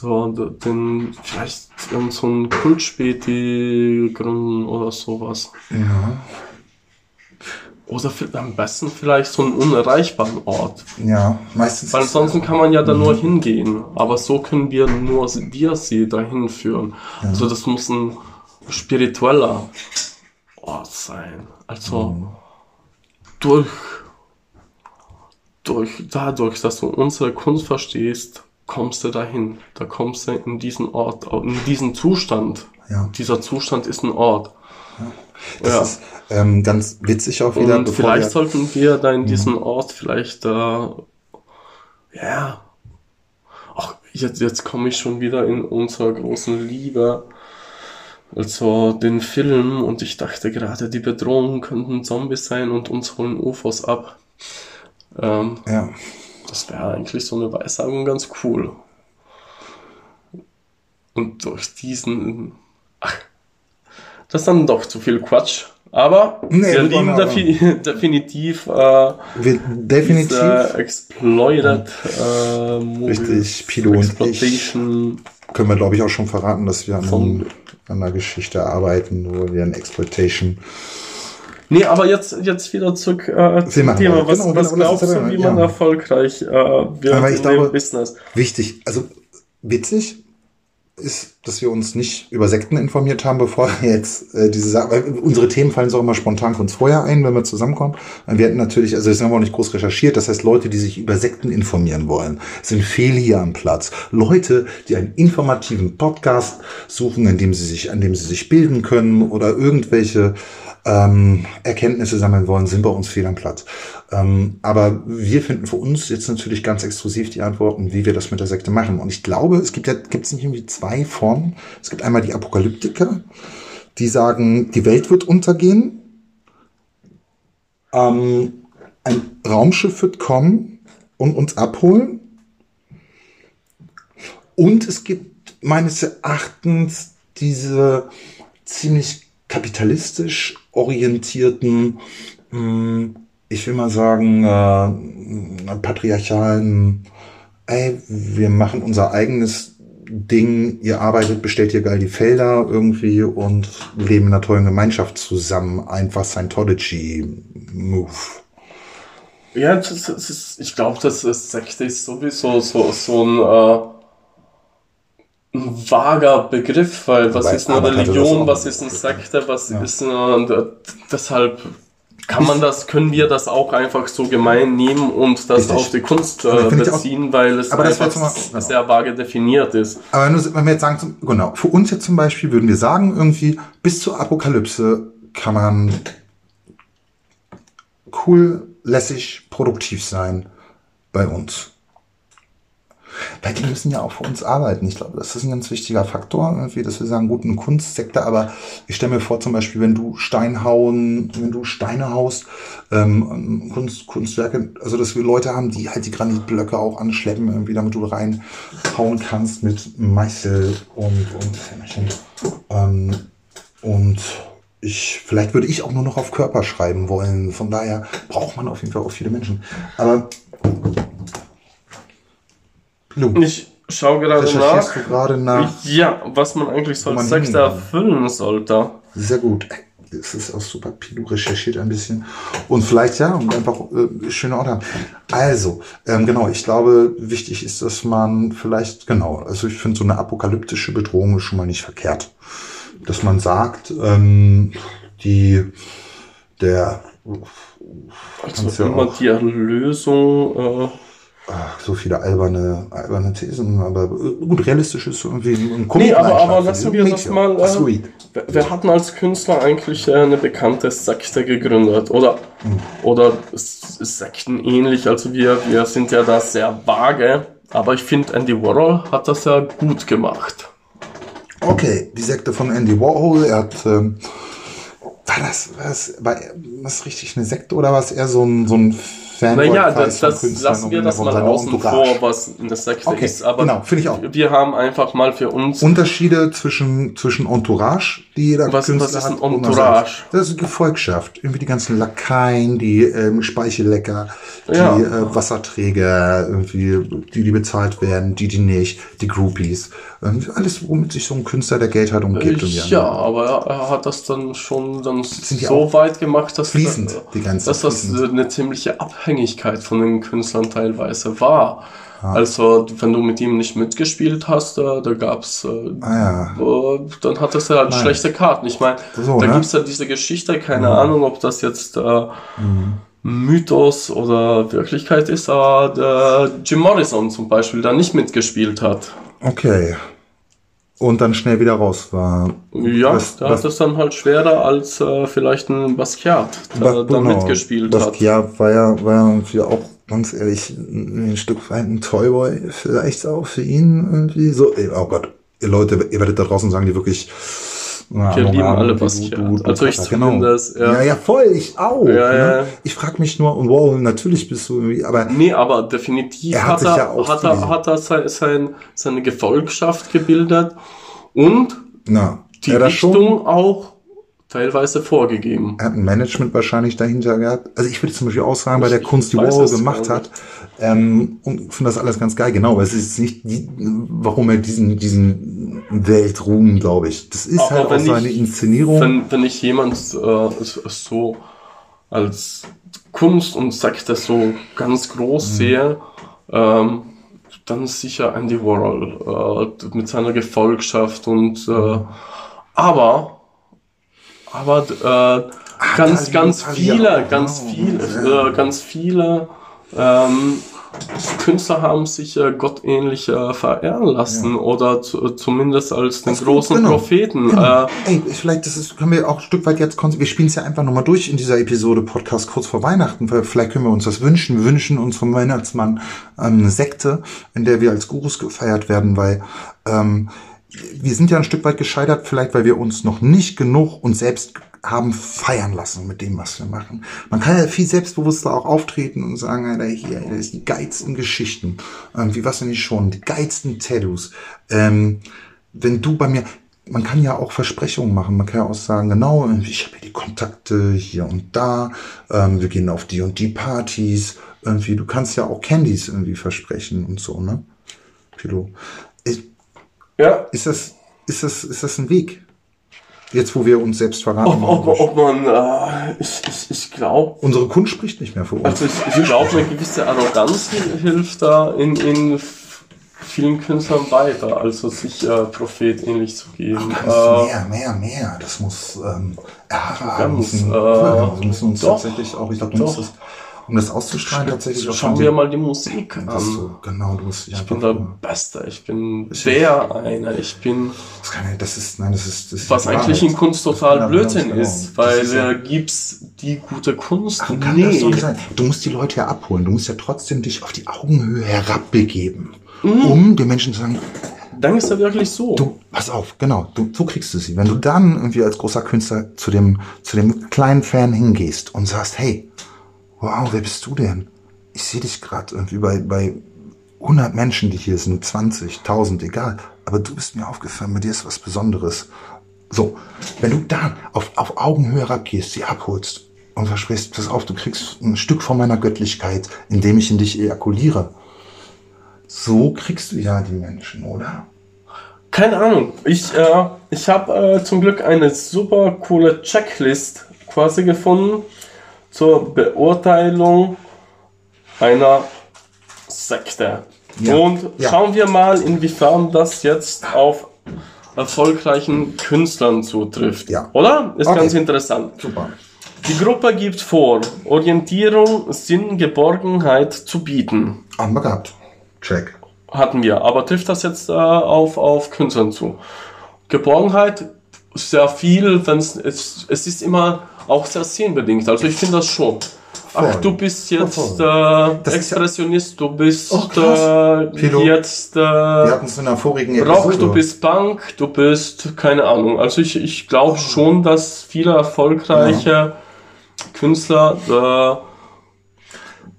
Speaker 2: So, den, vielleicht so ein Kultspäti gründen oder sowas.
Speaker 3: Ja.
Speaker 2: Oder am besten vielleicht so einen unerreichbaren Ort.
Speaker 3: Ja, meistens.
Speaker 2: Weil ansonsten kann man ja da nur hingehen. Aber so können wir nur sie- wir sie dahin führen. Also das muss ein spiritueller Ort sein. Also durch, durch, dadurch, dass du unsere Kunst verstehst, kommst du dahin. Da kommst du in diesen Ort, in diesen Zustand.
Speaker 3: Ja.
Speaker 2: Dieser Zustand ist ein Ort.
Speaker 3: Das
Speaker 2: ja.
Speaker 3: ist ähm, ganz witzig auch wieder.
Speaker 2: Und vielleicht
Speaker 3: wir,
Speaker 2: sollten wir da in diesem Ort vielleicht, äh, ja, ach, jetzt, jetzt komme ich schon wieder in unserer großen Liebe, also den Film, und ich dachte gerade, die Bedrohung könnten Zombies sein und uns holen UFOs ab. Ähm,
Speaker 3: ja,
Speaker 2: das wäre eigentlich so eine Weissagung ganz cool. Und durch diesen. Ach, das ist dann doch zu viel Quatsch. Aber
Speaker 3: Nee,
Speaker 2: wir lieben
Speaker 3: aber-
Speaker 2: defi <laughs> definitiv äh,
Speaker 3: wir, definitiv.
Speaker 2: diese Exploited äh,
Speaker 3: Richtig, Pilo und ich.
Speaker 2: Exploitation.
Speaker 3: können wir, glaube ich, auch schon verraten, dass wir an, an einer Geschichte arbeiten, wo wir in Exploitation.
Speaker 2: Nee, aber jetzt, jetzt wieder zurück äh, zum Thema. Was,
Speaker 3: Genau,
Speaker 2: was
Speaker 3: genau, das
Speaker 2: glaubst du, wie man
Speaker 3: ja.
Speaker 2: erfolgreich äh, wird
Speaker 3: Aber ich
Speaker 2: in
Speaker 3: glaube-
Speaker 2: dem Business?
Speaker 3: Wichtig, also witzig ist, dass wir uns nicht über Sekten informiert haben, bevor wir <laughs> jetzt äh, diese Sache, unsere Themen fallen so immer spontan kurz vorher ein, wenn wir zusammenkommen. Wir hatten natürlich, also das haben wir auch nicht groß recherchiert, das heißt Leute, die sich über Sekten informieren wollen, sind fehl hier am Platz. Leute, die einen informativen Podcast suchen, in dem sie sich, an dem sie sich bilden können oder irgendwelche ähm, Erkenntnisse sammeln wollen, sind bei uns fehl am Platz. Ähm, aber wir finden für uns jetzt natürlich ganz exklusiv die Antworten, wie wir das mit der Sekte machen. Und ich glaube, es gibt ja, gibt es nicht irgendwie zwei Formen. Es gibt einmal die Apokalyptiker, die sagen, die Welt wird untergehen. Ähm, ein Raumschiff wird kommen und uns abholen. Und es gibt meines Erachtens diese ziemlich kapitalistisch orientierten, mh, ich will mal sagen, äh, patriarchalen, ey, wir machen unser eigenes Ding, ihr arbeitet, bestellt hier geil die Felder irgendwie und leben in einer tollen Gemeinschaft zusammen. Einfach Scientology-Move.
Speaker 2: Ja, das, das ist, ich glaube, das ist Sekte ist sowieso so, so ein, äh, ein vager Begriff, weil was
Speaker 3: Wobei
Speaker 2: ist eine Religion, was ist eine Sekte, was
Speaker 3: Ja.
Speaker 2: ist eine, äh, deshalb kann man das, können wir das auch einfach so gemein nehmen und das
Speaker 3: Richtig.
Speaker 2: auf die Kunst äh,
Speaker 3: finde ich auch-
Speaker 2: beziehen, weil es
Speaker 3: Aber das
Speaker 2: einfach
Speaker 3: zum Beispiel-
Speaker 2: sehr vage definiert ist.
Speaker 3: Aber nur, wenn wir jetzt sagen, zum- genau, für uns jetzt zum Beispiel würden wir sagen, irgendwie bis zur Apokalypse kann man cool, lässig, produktiv sein bei uns. Weil die müssen ja auch für uns arbeiten. Ich glaube, das ist ein ganz wichtiger Faktor, irgendwie, dass wir sagen, gut, ein Kunstsektor, aber ich stelle mir vor, zum Beispiel, wenn du Stein hauen, wenn du Steine haust, ähm, Kunst, Kunstwerke, also dass wir Leute haben, die halt die Granitblöcke auch anschleppen, irgendwie, damit du reinhauen kannst mit Meißel und, und. Ähm, und ich, vielleicht würde ich auch nur noch auf Körper schreiben wollen. Von daher braucht man auf jeden Fall auch viele Menschen. Aber Lu,
Speaker 2: Ich schaue gerade nach.
Speaker 3: du gerade nach?
Speaker 2: Ja, was man eigentlich so als Sechster erfüllen sollte.
Speaker 3: Sehr gut. Das ist auch super. Pilu recherchiert ein bisschen. Und vielleicht ja, und einfach äh, schöne Orte haben. Also, ähm, genau, ich glaube, wichtig ist, dass man vielleicht, genau, also ich finde so eine apokalyptische Bedrohung ist schon mal nicht verkehrt. Dass man sagt, ähm, die, der,
Speaker 2: Also
Speaker 3: ja
Speaker 2: immer
Speaker 3: auch.
Speaker 2: die Erlösung. Äh,
Speaker 3: ach, so viele alberne, alberne Thesen, aber gut, realistisch ist irgendwie ein
Speaker 2: Nee,
Speaker 3: Comic
Speaker 2: aber, aber lassen wir das mal. Äh, wir, wir hatten als Künstler eigentlich äh, eine bekannte Sekte gegründet. Oder,
Speaker 3: Hm.
Speaker 2: oder s- Sekten ähnlich. Also wir, wir sind ja da sehr vage. Aber ich finde, Andy Warhol hat das ja gut gemacht.
Speaker 3: Okay, die Sekte von Andy Warhol. Er hat, ähm, war das, war das, war das richtig eine Sekte oder war es eher so ein, so ein Fanboy-Kreis
Speaker 2: Naja, das, das lassen wir das mal außen vor, was eine Sekte
Speaker 3: Okay,
Speaker 2: ist. Aber
Speaker 3: genau, finde ich auch.
Speaker 2: wir haben einfach mal für uns
Speaker 3: Unterschiede zwischen, zwischen Entourage, die jeder
Speaker 2: Was-
Speaker 3: Künstler
Speaker 2: was ist ein
Speaker 3: hat,
Speaker 2: Entourage?
Speaker 3: selbst. Das ist eine Gefolgschaft. Irgendwie die ganzen Lakaien, die ähm, Speichellecker, die
Speaker 2: Ja.
Speaker 3: äh, Wasserträger, irgendwie, die, die bezahlt werden, die, die nicht, die Groupies. Ähm, alles, womit sich so ein Künstler, der Geld hat, umgibt. die
Speaker 2: Ja, aber er, er hat das dann schon dann so weit gemacht, dass,
Speaker 3: fließend,
Speaker 2: äh,
Speaker 3: die ganzen,
Speaker 2: dass das äh, eine ziemliche Abhängigkeit von den Künstlern teilweise war. Also, wenn du mit ihm nicht mitgespielt hast, äh, da gab's, äh,
Speaker 3: Ah ja.
Speaker 2: äh, dann hattest du halt
Speaker 3: Nein.
Speaker 2: schlechte Karten. Ich meine,
Speaker 3: So,
Speaker 2: da
Speaker 3: ne?
Speaker 2: gibt's ja diese Geschichte, keine Ahnung, ob das jetzt äh, Mythos oder Wirklichkeit ist, aber der Jim Morrison zum Beispiel da nicht mitgespielt hat.
Speaker 3: Okay. Und dann schnell wieder raus war.
Speaker 2: Ja,
Speaker 3: Was-
Speaker 2: da
Speaker 3: was-
Speaker 2: hat es dann halt schwerer als äh, vielleicht ein Basquiat, der
Speaker 3: Ba-
Speaker 2: da
Speaker 3: genau.
Speaker 2: mitgespielt hat.
Speaker 3: Basquiat war ja, war ja auch ganz ehrlich ein, ein Stück weit ein Toyboy, vielleicht auch für ihn irgendwie so. ey, Oh Gott, ihr Leute, ihr werdet da draußen sagen, die wirklich.
Speaker 2: Wir
Speaker 3: Ahnung
Speaker 2: lieben alle
Speaker 3: du-
Speaker 2: Basquiat.
Speaker 3: du- du
Speaker 2: Also ich
Speaker 3: Vater, genau.
Speaker 2: zumindest, ja.
Speaker 3: Ja, ja, voll, ich auch.
Speaker 2: Ja,
Speaker 3: ne?
Speaker 2: ja.
Speaker 3: Ich frage mich nur, und wow, natürlich bist du irgendwie, aber
Speaker 2: Nee, aber definitiv
Speaker 3: Er hat
Speaker 2: hat er,
Speaker 3: ja
Speaker 2: hat er, hat er sein, sein, seine Gefolgschaft gebildet und
Speaker 3: na,
Speaker 2: die Richtung
Speaker 3: schon.
Speaker 2: auch teilweise vorgegeben.
Speaker 3: Er hat ein Management wahrscheinlich dahinter gehabt. Also ich würde zum Beispiel auch sagen, bei der Kunst, die Warhol gemacht hat, ähm, und finde das alles ganz geil, genau, aber es ist nicht, die, warum er diesen, diesen Weltruhm, glaube ich. Das ist
Speaker 2: Aber
Speaker 3: halt auch seine
Speaker 2: ich-
Speaker 3: Inszenierung.
Speaker 2: Wenn, wenn ich jemand äh, so als Kunst und Sekte so ganz groß
Speaker 3: Mhm.
Speaker 2: sehe, ähm, dann ist sicher Andy Warhol äh, mit seiner Gefolgschaft und äh, aber aber äh, ganz
Speaker 3: Dali-
Speaker 2: ganz
Speaker 3: Dali
Speaker 2: viele ganz viele
Speaker 3: Ja.
Speaker 2: äh, ganz viele ähm, Künstler haben sich äh, gottähnlich äh, verehren lassen oder zu, zumindest als den
Speaker 3: gut,
Speaker 2: großen
Speaker 3: genau.
Speaker 2: Propheten.
Speaker 3: Genau.
Speaker 2: Äh,
Speaker 3: Ey, vielleicht das ist, können wir auch ein Stück weit jetzt, wir spielen es ja einfach nochmal durch in dieser Episode Podcast kurz vor Weihnachten, weil vielleicht können wir uns das wünschen. Wir wünschen uns vom Weihnachtsmann ähm, eine Sekte, in der wir als Gurus gefeiert werden, weil ähm, wir sind ja ein Stück weit gescheitert, vielleicht weil wir uns noch nicht genug uns selbst haben feiern lassen mit dem, was wir machen. Man kann ja viel selbstbewusster auch auftreten und sagen, Alter, hier, das ist die geilsten Geschichten. Ähm, wie was denn nicht schon? Die geilsten Tattoos. Ähm, wenn du bei mir, man kann ja auch Versprechungen machen. Man kann ja auch sagen, genau, ich habe hier die Kontakte hier und da. Ähm, wir gehen auf die und die Partys. Irgendwie, du kannst ja auch Candies irgendwie versprechen und so, ne? Pilo. Ist,
Speaker 2: ja,
Speaker 3: ist das, ist das, ist das ein Weg? Jetzt, wo wir uns selbst verraten.
Speaker 2: ob, ob, ob man, äh, ich, ich, ich glaube,
Speaker 3: Unsere Kunst spricht nicht mehr für uns.
Speaker 2: also ich, ich glaube, eine gewisse Arroganz hil- hilft da in, in vielen Künstlern weiter, also sich äh, Prophet ähnlich zu geben.
Speaker 3: Ganz
Speaker 2: Äh,
Speaker 3: mehr, mehr, mehr. Das muss ähm, ja, wir
Speaker 2: Ganz,
Speaker 3: müssen,
Speaker 2: äh,
Speaker 3: wir müssen uns
Speaker 2: doch,
Speaker 3: tatsächlich auch, ich glaube, du musst
Speaker 2: doch.
Speaker 3: Um das auszustrahlen, tatsächlich auch
Speaker 2: Schauen wir mal die Musik an.
Speaker 3: so, genau, du musst dich
Speaker 2: Ich bin der
Speaker 3: mal-
Speaker 2: Beste, ich bin der eine, ich bin,
Speaker 3: das, kann, ja- das ist, nein, das ist, das ist
Speaker 2: was eigentlich in Kunst
Speaker 3: Ja,
Speaker 2: total
Speaker 3: ganz
Speaker 2: Blödsinn
Speaker 3: genau.
Speaker 2: ist, weil
Speaker 3: ist ja-
Speaker 2: äh, gibt's die gute Kunst?
Speaker 3: Warum kann das so
Speaker 2: Nee.
Speaker 3: sein? Du musst die Leute ja abholen. Du musst ja trotzdem dich auf die Augenhöhe herabbegeben,
Speaker 2: Mhm.
Speaker 3: um den Menschen zu sagen,
Speaker 2: Dann ist er wirklich so.
Speaker 3: du, pass auf, genau, du, so kriegst du sie. Wenn du dann irgendwie als großer Künstler zu dem, zu dem kleinen Fan hingehst und sagst, hey, wow, wer bist du denn? Ich sehe dich gerade irgendwie bei, bei 100 Menschen, die hier sind, 20, 1000, egal. Aber du bist mir aufgefallen, bei dir ist was Besonderes. So, wenn du dann auf, auf Augenhöhe herabgehst, sie abholst und versprichst, pass auf, du kriegst ein Stück von meiner Göttlichkeit, indem ich in dich ejakuliere. So kriegst du ja die Menschen, oder?
Speaker 2: Keine Ahnung. Ich, äh, ich habe äh, zum Glück eine super coole Checklist quasi gefunden zur Beurteilung einer Sekte.
Speaker 3: Ja.
Speaker 2: Und
Speaker 3: Ja.
Speaker 2: schauen wir mal, inwiefern das jetzt auf erfolgreichen Künstlern zutrifft.
Speaker 3: Ja.
Speaker 2: Oder? Ist
Speaker 3: Okay.
Speaker 2: ganz interessant.
Speaker 3: Super.
Speaker 2: Die Gruppe gibt vor, Orientierung, Sinn, Geborgenheit zu bieten.
Speaker 3: Haben wir gehabt. Check.
Speaker 2: Hatten wir. Aber trifft das jetzt äh, auf, auf Künstlern zu? Geborgenheit, sehr viel, wenn's, es, es ist immer auch sehr szenenbedingt. Also ich finde das schon. Ach, du bist jetzt äh,
Speaker 3: ja-
Speaker 2: Expressionist, du bist
Speaker 3: Oh,
Speaker 2: äh, jetzt äh,
Speaker 3: Wir hatten es in der vorigen
Speaker 2: Rock, du bist Punk, du bist, keine Ahnung. Also ich, ich glaube schon, dass viele erfolgreiche Künstler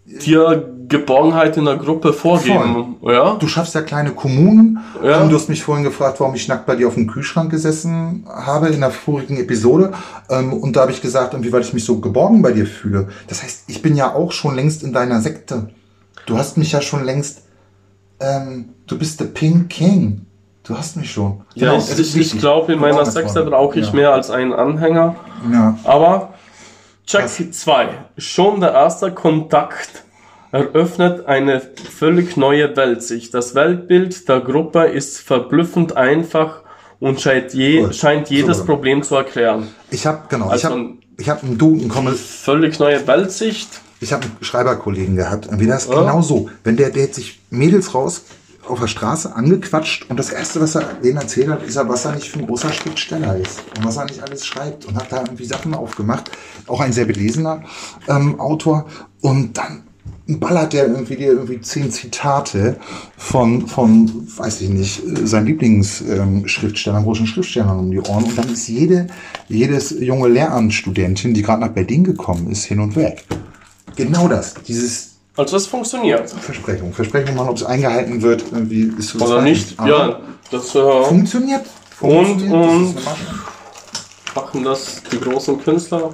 Speaker 2: äh, dir Geborgenheit in der Gruppe vorgeben. Ja?
Speaker 3: Du schaffst ja kleine Kommunen.
Speaker 2: Ja.
Speaker 3: Du hast mich vorhin gefragt, warum ich nackt bei dir auf dem Kühlschrank gesessen habe in der vorigen Episode. Ähm, Und da habe ich gesagt, irgendwie, weil ich mich so geborgen bei dir fühle. Das heißt, ich bin ja auch schon längst in deiner Sekte. Du hast mich ja schon längst. Ähm, du bist der Pink King. Du hast mich schon.
Speaker 2: Ja,
Speaker 3: Genau,
Speaker 2: ich, ich, ich glaube, in meiner
Speaker 3: worden.
Speaker 2: brauche ich
Speaker 3: ja.
Speaker 2: mehr als einen Anhänger.
Speaker 3: Ja.
Speaker 2: Aber Check
Speaker 3: Krass.
Speaker 2: 2. Schon der erste Kontakt eröffnet eine völlig neue Weltsicht. Das Weltbild der Gruppe ist verblüffend einfach und scheint, je,
Speaker 3: Cool.
Speaker 2: scheint jedes
Speaker 3: Super.
Speaker 2: Problem zu erklären.
Speaker 3: Ich habe genau, ich
Speaker 2: Also
Speaker 3: habe
Speaker 2: ein-
Speaker 3: ich habe einen Du, einen Kommel,
Speaker 2: Völlig neue Weltsicht.
Speaker 3: Ich habe einen Schreiberkollegen gehabt. Irgendwie das ist
Speaker 2: Ja.
Speaker 3: genau so. Wenn der, der hat sich Mädels raus auf der Straße angequatscht und das erste, was er denen erzählt hat, ist er, was er nicht für ein großer Schriftsteller ist und was er nicht alles schreibt und hat da irgendwie Sachen aufgemacht. Auch ein sehr belesener ähm, Autor und dann ballert der irgendwie dir irgendwie zehn Zitate von, von, weiß ich nicht, äh, seinen Lieblingsschriftstellern, großen Schriftstellern um die Ohren und dann ist jede, jedes junge Lehramtsstudentin, die gerade nach Berlin gekommen ist, hin und weg. Genau das, dieses
Speaker 2: Also es funktioniert.
Speaker 3: Versprechung. Versprechung mal, ob es eingehalten wird, irgendwie ist so das
Speaker 2: Oder nicht?
Speaker 3: Aber
Speaker 2: Ja, das äh,
Speaker 3: Funktioniert.
Speaker 2: Und-
Speaker 3: Funktioniert, das
Speaker 2: und-
Speaker 3: eine Masche.
Speaker 2: machen das die großen Künstler.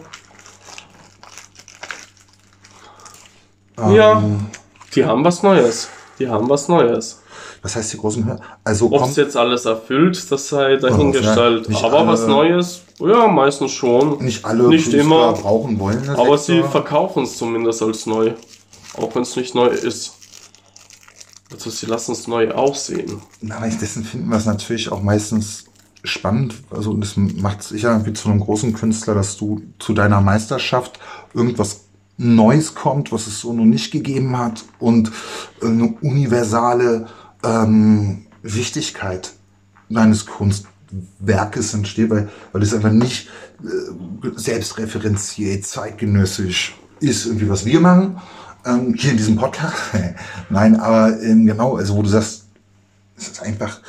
Speaker 2: Ja,
Speaker 3: Ähm,
Speaker 2: die haben was Neues. Die haben was Neues.
Speaker 3: Was heißt die großen Hör Also
Speaker 2: Ob es jetzt alles erfüllt, das sei dahingestellt.
Speaker 3: ja, nicht
Speaker 2: Aber was
Speaker 3: alle-
Speaker 2: Neues, ja, meistens schon.
Speaker 3: nicht alle
Speaker 2: Nicht
Speaker 3: Künstler
Speaker 2: immer.
Speaker 3: brauchen wollen.
Speaker 2: Aber sie verkaufen es zumindest als neu. Auch wenn es nicht neu ist. Also sie lassen es neu aussehen.
Speaker 3: Na, dessen finden wir es natürlich auch meistens spannend. Also und das macht sicher irgendwie zu einem großen Künstler, dass du zu deiner Meisterschaft irgendwas Neues kommt, was es so noch nicht gegeben hat und eine universale ähm, Wichtigkeit deines Kunstwerkes entsteht, weil, weil es einfach nicht äh, selbstreferenziert, zeitgenössisch ist, irgendwie was wir machen, ähm, hier in diesem Podcast. <laughs> Nein, aber ähm, genau, also wo du sagst, es ist einfach,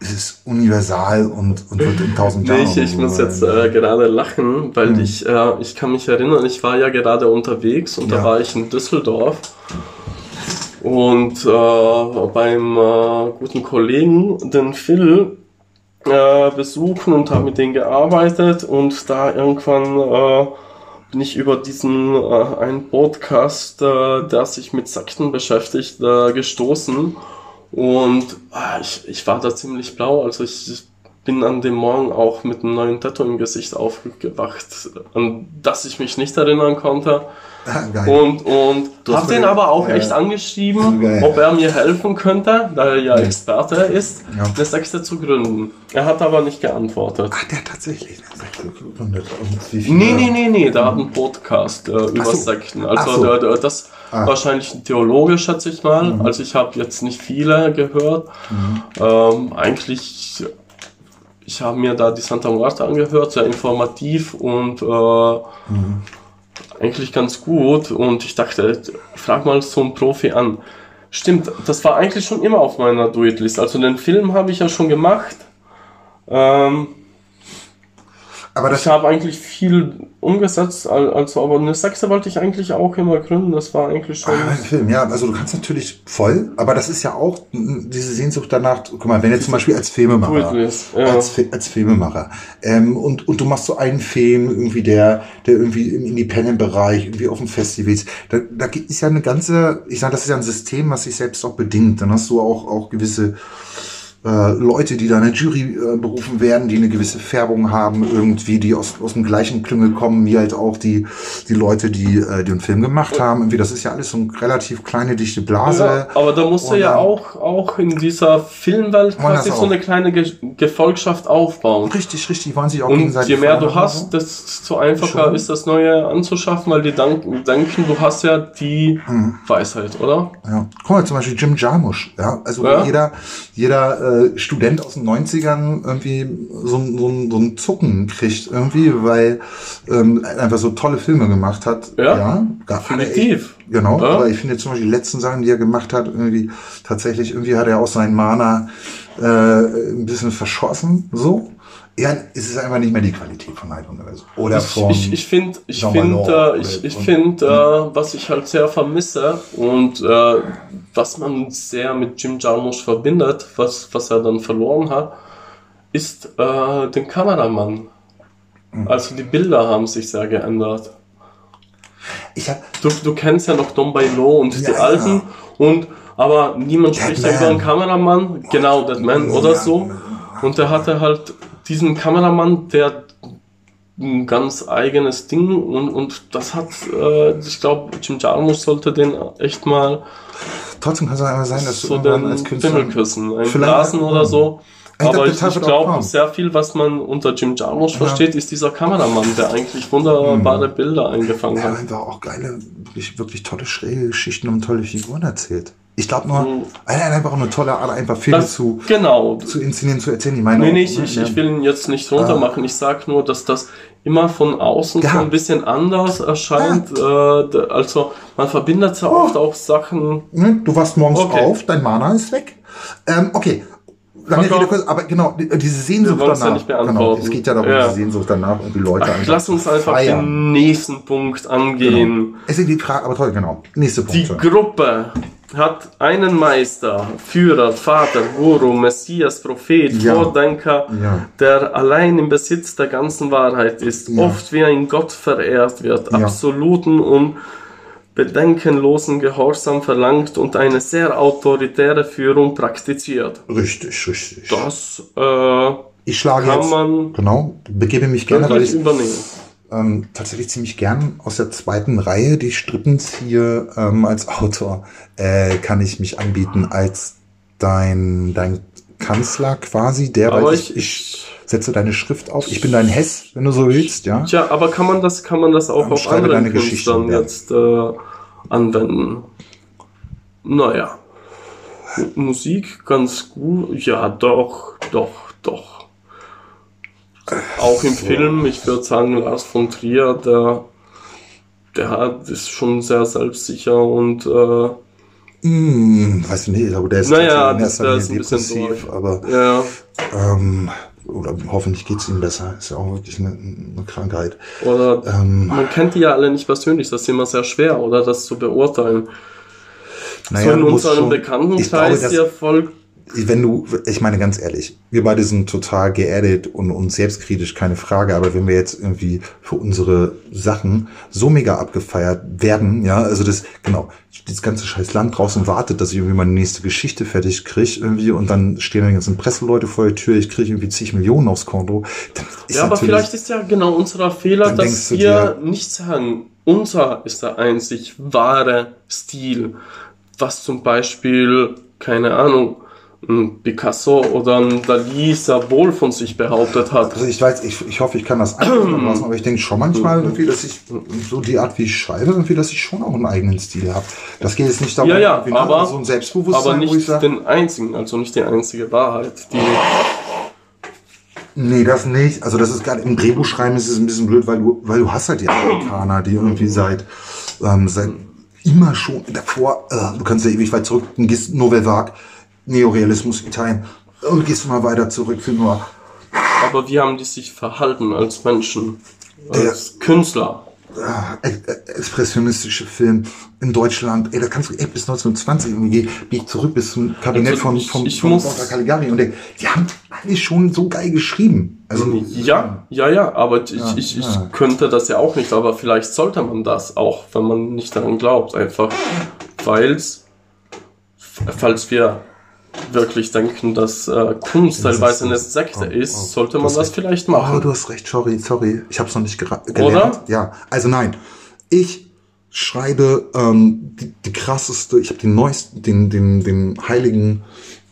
Speaker 3: es ist universal und, und wird in tausend
Speaker 2: Nee,
Speaker 3: Jahren.
Speaker 2: ich, ich
Speaker 3: so
Speaker 2: muss jetzt äh, gerade lachen, weil
Speaker 3: Hm.
Speaker 2: ich, äh, ich kann mich erinnern, ich war ja gerade unterwegs und
Speaker 3: Ja.
Speaker 2: da war ich in Düsseldorf und äh, beim äh, guten Kollegen, den Phil, äh, besuchen und habe mit denen gearbeitet und da irgendwann äh, bin ich über diesen äh, einen Podcast, äh, der sich mit Sekten beschäftigt, äh, gestoßen und ah, ich, ich war da ziemlich blau, also ich bin an dem Morgen auch mit einem neuen Tattoo im Gesicht aufgewacht, an das ich mich nicht erinnern konnte.
Speaker 3: Ah, geil.
Speaker 2: Und, und
Speaker 3: Du hast
Speaker 2: hab den aber auch
Speaker 3: ja.
Speaker 2: echt angeschrieben,
Speaker 3: Geil.
Speaker 2: ob er mir helfen könnte, da er ja Experte ist,
Speaker 3: Ja.
Speaker 2: eine Sekte zu gründen. Er hat aber nicht geantwortet.
Speaker 3: Ach, der hat tatsächlich eine Sekte gegründet.
Speaker 2: Nee, nee, nee, nee, der hat einen Podcast äh, über
Speaker 3: so.
Speaker 2: Sekten. Also
Speaker 3: so.
Speaker 2: der, der, das
Speaker 3: Ah.
Speaker 2: wahrscheinlich ein Theologe, schätze ich mal.
Speaker 3: Mhm.
Speaker 2: Also ich habe jetzt nicht viele gehört. Ähm, eigentlich, ich habe mir da die Santa Muerte angehört, sehr informativ und äh,
Speaker 3: Mhm.
Speaker 2: eigentlich ganz gut. Und ich dachte, frag mal so einen Profi an. Stimmt, das war eigentlich schon immer auf meiner Do-It-List. Also den Film habe ich ja schon gemacht. Ähm,
Speaker 3: Aber das
Speaker 2: ich habe eigentlich viel umgesetzt, al- also aber eine Sekte wollte ich eigentlich auch immer gründen. Das war eigentlich schon.
Speaker 3: Ah, ein Film, ja, also du kannst natürlich voll, aber das ist ja auch diese Sehnsucht danach, guck mal, wenn jetzt zum Beispiel als Filmemacher,
Speaker 2: ja.
Speaker 3: als, als Filmemacher, ähm, und, und du machst so einen Film irgendwie, der, der irgendwie im Independent-Bereich, irgendwie auf dem Festivals, da, da gibt- ist ja eine ganze, ich sage, das ist ja ein System, was sich selbst auch bedingt, dann hast du auch, auch gewisse äh, Leute, die da in eine Jury äh, berufen werden, die eine gewisse Färbung haben, irgendwie, die aus, aus dem gleichen Klüngel kommen, wie halt auch die, die Leute, die äh, den Film gemacht haben. Irgendwie, das ist ja alles so eine relativ kleine, dichte Blase.
Speaker 2: Ja, aber da musst du ja
Speaker 3: dann-
Speaker 2: auch, auch in dieser Filmwelt quasi so eine kleine Ge Gefolgschaft aufbauen.
Speaker 3: Richtig, richtig, wollen sich auch
Speaker 2: Und
Speaker 3: gegenseitig
Speaker 2: je mehr du hast, desto einfacher
Speaker 3: Schon.
Speaker 2: ist das Neue anzuschaffen, weil die denken, du hast ja die
Speaker 3: Hm.
Speaker 2: Weisheit, oder?
Speaker 3: Ja. Guck mal, zum Beispiel Jim Jarmusch. Ja? Also
Speaker 2: Ja.
Speaker 3: jeder, jeder äh, Student aus den 90ern irgendwie so, ein- so, so ein Zucken kriegt irgendwie, weil ähm, er einfach so tolle Filme gemacht hat.
Speaker 2: Ja,
Speaker 3: gar-
Speaker 2: definitiv.
Speaker 3: Echt, genau,
Speaker 2: Ja.
Speaker 3: aber ich finde zum Beispiel die letzten Sachen, die er gemacht hat, irgendwie tatsächlich, irgendwie hat er auch seinen Mana äh, ein bisschen verschossen. So. Ja, es ist einfach nicht mehr die Qualität von Night oder so. Oder
Speaker 2: Ich,
Speaker 3: von
Speaker 2: ich, ich finde, ich finde, äh, ich, ich finde, äh, was ich halt sehr vermisse und äh, was man sehr mit Jim Jarmusch verbindet, was, was er dann verloren hat, ist äh, den Kameramann.
Speaker 3: Hm.
Speaker 2: Also die Bilder haben sich sehr geändert.
Speaker 3: ich hab,
Speaker 2: Du, du kennst ja noch Don Bailo und die
Speaker 3: Ja,
Speaker 2: alten und aber niemand spricht ja
Speaker 3: Man.
Speaker 2: über einen Kameramann, genau, Dead Man oder
Speaker 3: Ja.
Speaker 2: so. Und der hatte halt diesen Kameramann, der ein ganz eigenes Ding und, und das hat, äh, ich glaube, Jim Jarmusch sollte den echt mal
Speaker 3: trotzdem kann es einfach sein, dass du
Speaker 2: so
Speaker 3: irgendwann
Speaker 2: den
Speaker 3: als Künstler
Speaker 2: Pimmel küssen, ein Blasen oder so.
Speaker 3: Ich glaub,
Speaker 2: Aber ich, ich
Speaker 3: auch
Speaker 2: glaube, sehr viel, was man unter Jim Jarmusch versteht, ist dieser Kameramann, der eigentlich wunderbare
Speaker 3: Hm.
Speaker 2: Bilder eingefangen
Speaker 3: Er hat
Speaker 2: hat.
Speaker 3: einfach auch geile, wirklich, wirklich tolle, schräge Geschichten und tolle Figuren erzählt. Ich glaube nur,
Speaker 2: Mhm.
Speaker 3: einfach eine tolle Art, einfach Filme
Speaker 2: Das,
Speaker 3: zu,
Speaker 2: genau,
Speaker 3: zu inszenieren, zu erzählen. Ich meine,
Speaker 2: Nee, ich,
Speaker 3: ne,
Speaker 2: ich,
Speaker 3: ja.
Speaker 2: ich will ihn jetzt nicht runter machen. Ich sag nur, dass das immer von außen so
Speaker 3: Ja.
Speaker 2: ein bisschen anders erscheint. Äh, d- also man verbindet ja oft auch Sachen.
Speaker 3: Ne, Du wachst morgens
Speaker 2: Okay.
Speaker 3: auf, dein Mana ist weg. Ähm, okay. Lange Rede kurz, aber genau, die- diese Sehnsucht
Speaker 2: wollen's ja
Speaker 3: danach.
Speaker 2: nicht
Speaker 3: genau, es geht ja darum,
Speaker 2: Ja.
Speaker 3: diese Sehnsucht danach und die Leute
Speaker 2: Ach, lass uns einfach
Speaker 3: feiern.
Speaker 2: den nächsten Punkt angehen.
Speaker 3: Es ist die Frage, aber toll, genau. Nächste
Speaker 2: Die
Speaker 3: Punkte.
Speaker 2: Gruppe hat einen Meister, Führer, Vater, Guru, Messias, Prophet,
Speaker 3: Ja.
Speaker 2: Vordenker,
Speaker 3: Ja.
Speaker 2: der allein im Besitz der ganzen Wahrheit ist, oft wie ein Gott verehrt wird, absoluten und bedenkenlosen Gehorsam verlangt und eine sehr autoritäre Führung praktiziert.
Speaker 3: Richtig, richtig.
Speaker 2: Das äh,
Speaker 3: Ich schlage
Speaker 2: kann
Speaker 3: jetzt,
Speaker 2: man
Speaker 3: genau, begebe mich gerne, weil ich
Speaker 2: übernehmen.
Speaker 3: ähm, tatsächlich ziemlich gern aus der zweiten Reihe die Strippenziehe ähm, als Autor äh, kann ich mich anbieten als dein dein Kanzler quasi, der
Speaker 2: Aber
Speaker 3: weil
Speaker 2: ich, ich,
Speaker 3: setze deine Schrift auf. Ich bin dein Hess, wenn du so willst, ja.
Speaker 2: Tja, aber kann man das, kann man das auch auf anderen Künstlern
Speaker 3: ja.
Speaker 2: jetzt äh, anwenden? Naja. Musik ganz gut. Ja, doch, doch, doch. Auch im Film, ich würde sagen, Lars von Trier, der, der hat, ist schon sehr selbstsicher und äh,
Speaker 3: Hm, weiß ich nicht, aber der ist
Speaker 2: Naja,
Speaker 3: in
Speaker 2: das-
Speaker 3: erster
Speaker 2: der ist ein
Speaker 3: Linie
Speaker 2: bisschen
Speaker 3: depressiv, aber
Speaker 2: ja,
Speaker 3: ähm, oder hoffentlich geht's ihm besser. Ist ja auch wirklich eine, eine Krankheit.
Speaker 2: oder
Speaker 3: Ähm,
Speaker 2: man kennt die ja alle nicht persönlich, das ist immer sehr schwer, oder das zu beurteilen. so in
Speaker 3: du musst
Speaker 2: unserem Bekanntenkreis ja voll
Speaker 3: wenn du, ich meine ganz ehrlich, wir beide sind total geerdet und, und selbstkritisch, keine Frage, aber wenn wir jetzt irgendwie für unsere Sachen so mega abgefeiert werden, ja, also das, genau, das ganze scheiß Land draußen wartet, dass ich irgendwie meine nächste Geschichte fertig kriege irgendwie und dann stehen die ganzen Presseleute vor der Tür, ich kriege irgendwie zig Millionen aufs Konto. Dann ist
Speaker 2: Ja, aber vielleicht ist ja genau unser Fehler,
Speaker 3: Dann
Speaker 2: dass wir nicht sagen, unser ist der einzig wahre Stil, was zum Beispiel, keine Ahnung, ein Picasso oder ein Dali sehr wohl von sich behauptet hat.
Speaker 3: Also ich weiß, ich, ich hoffe, ich kann das anpassen, <clears throat> aber ich denke schon manchmal irgendwie, dass ich so die Art, wie ich schreibe, irgendwie, dass ich schon auch einen eigenen Stil habe. Das geht jetzt nicht darum,
Speaker 2: Ja, ja,
Speaker 3: irgendwie, ne,
Speaker 2: aber-
Speaker 3: so ein Selbstbewusstsein,
Speaker 2: Aber
Speaker 3: wo ich
Speaker 2: nicht
Speaker 3: sage,
Speaker 2: den einzigen, also nicht die einzige Wahrheit. Die,
Speaker 3: nee, das nicht. Also das ist gerade im Drehbuch schreiben ist es ein bisschen blöd, weil du, weil du hast halt die Amerikaner, die irgendwie seit, ähm, seit immer schon davor, äh, du kannst ja ewig weit zurück, gehst Nouvelle Vague, Neorealismus, Italien, und gehst mal weiter zurück für nur
Speaker 2: aber wie haben die sich verhalten als Menschen, als Künstler?
Speaker 3: äh, äh, expressionistische Film in Deutschland. Ey, da kannst du ey, bis 1920 irgendwie geh, geh ich zurück bis zum Kabinett
Speaker 2: Also
Speaker 3: von, von,
Speaker 2: ich
Speaker 3: von Caligari und der, die haben alle schon so geil geschrieben. Also
Speaker 2: Ja, ja, ja, aber ich,
Speaker 3: Ja,
Speaker 2: ich, ich
Speaker 3: ja.
Speaker 2: könnte das ja auch nicht, aber vielleicht sollte man das auch, wenn man nicht daran glaubt, einfach, weil's, falls wir wirklich denken, dass äh, Kunst teilweise
Speaker 3: ist-
Speaker 2: eine Sekte
Speaker 3: oh,
Speaker 2: ist,
Speaker 3: oh,
Speaker 2: sollte
Speaker 3: du
Speaker 2: man das
Speaker 3: recht.
Speaker 2: vielleicht
Speaker 3: Oh,
Speaker 2: machen.
Speaker 3: du hast recht, sorry, sorry. Ich habe es noch nicht gelernt.
Speaker 2: Oder?
Speaker 3: Ja, also nein. Ich schreibe ähm, die, die krasseste, ich habe den neuesten, den, den, den heiligen,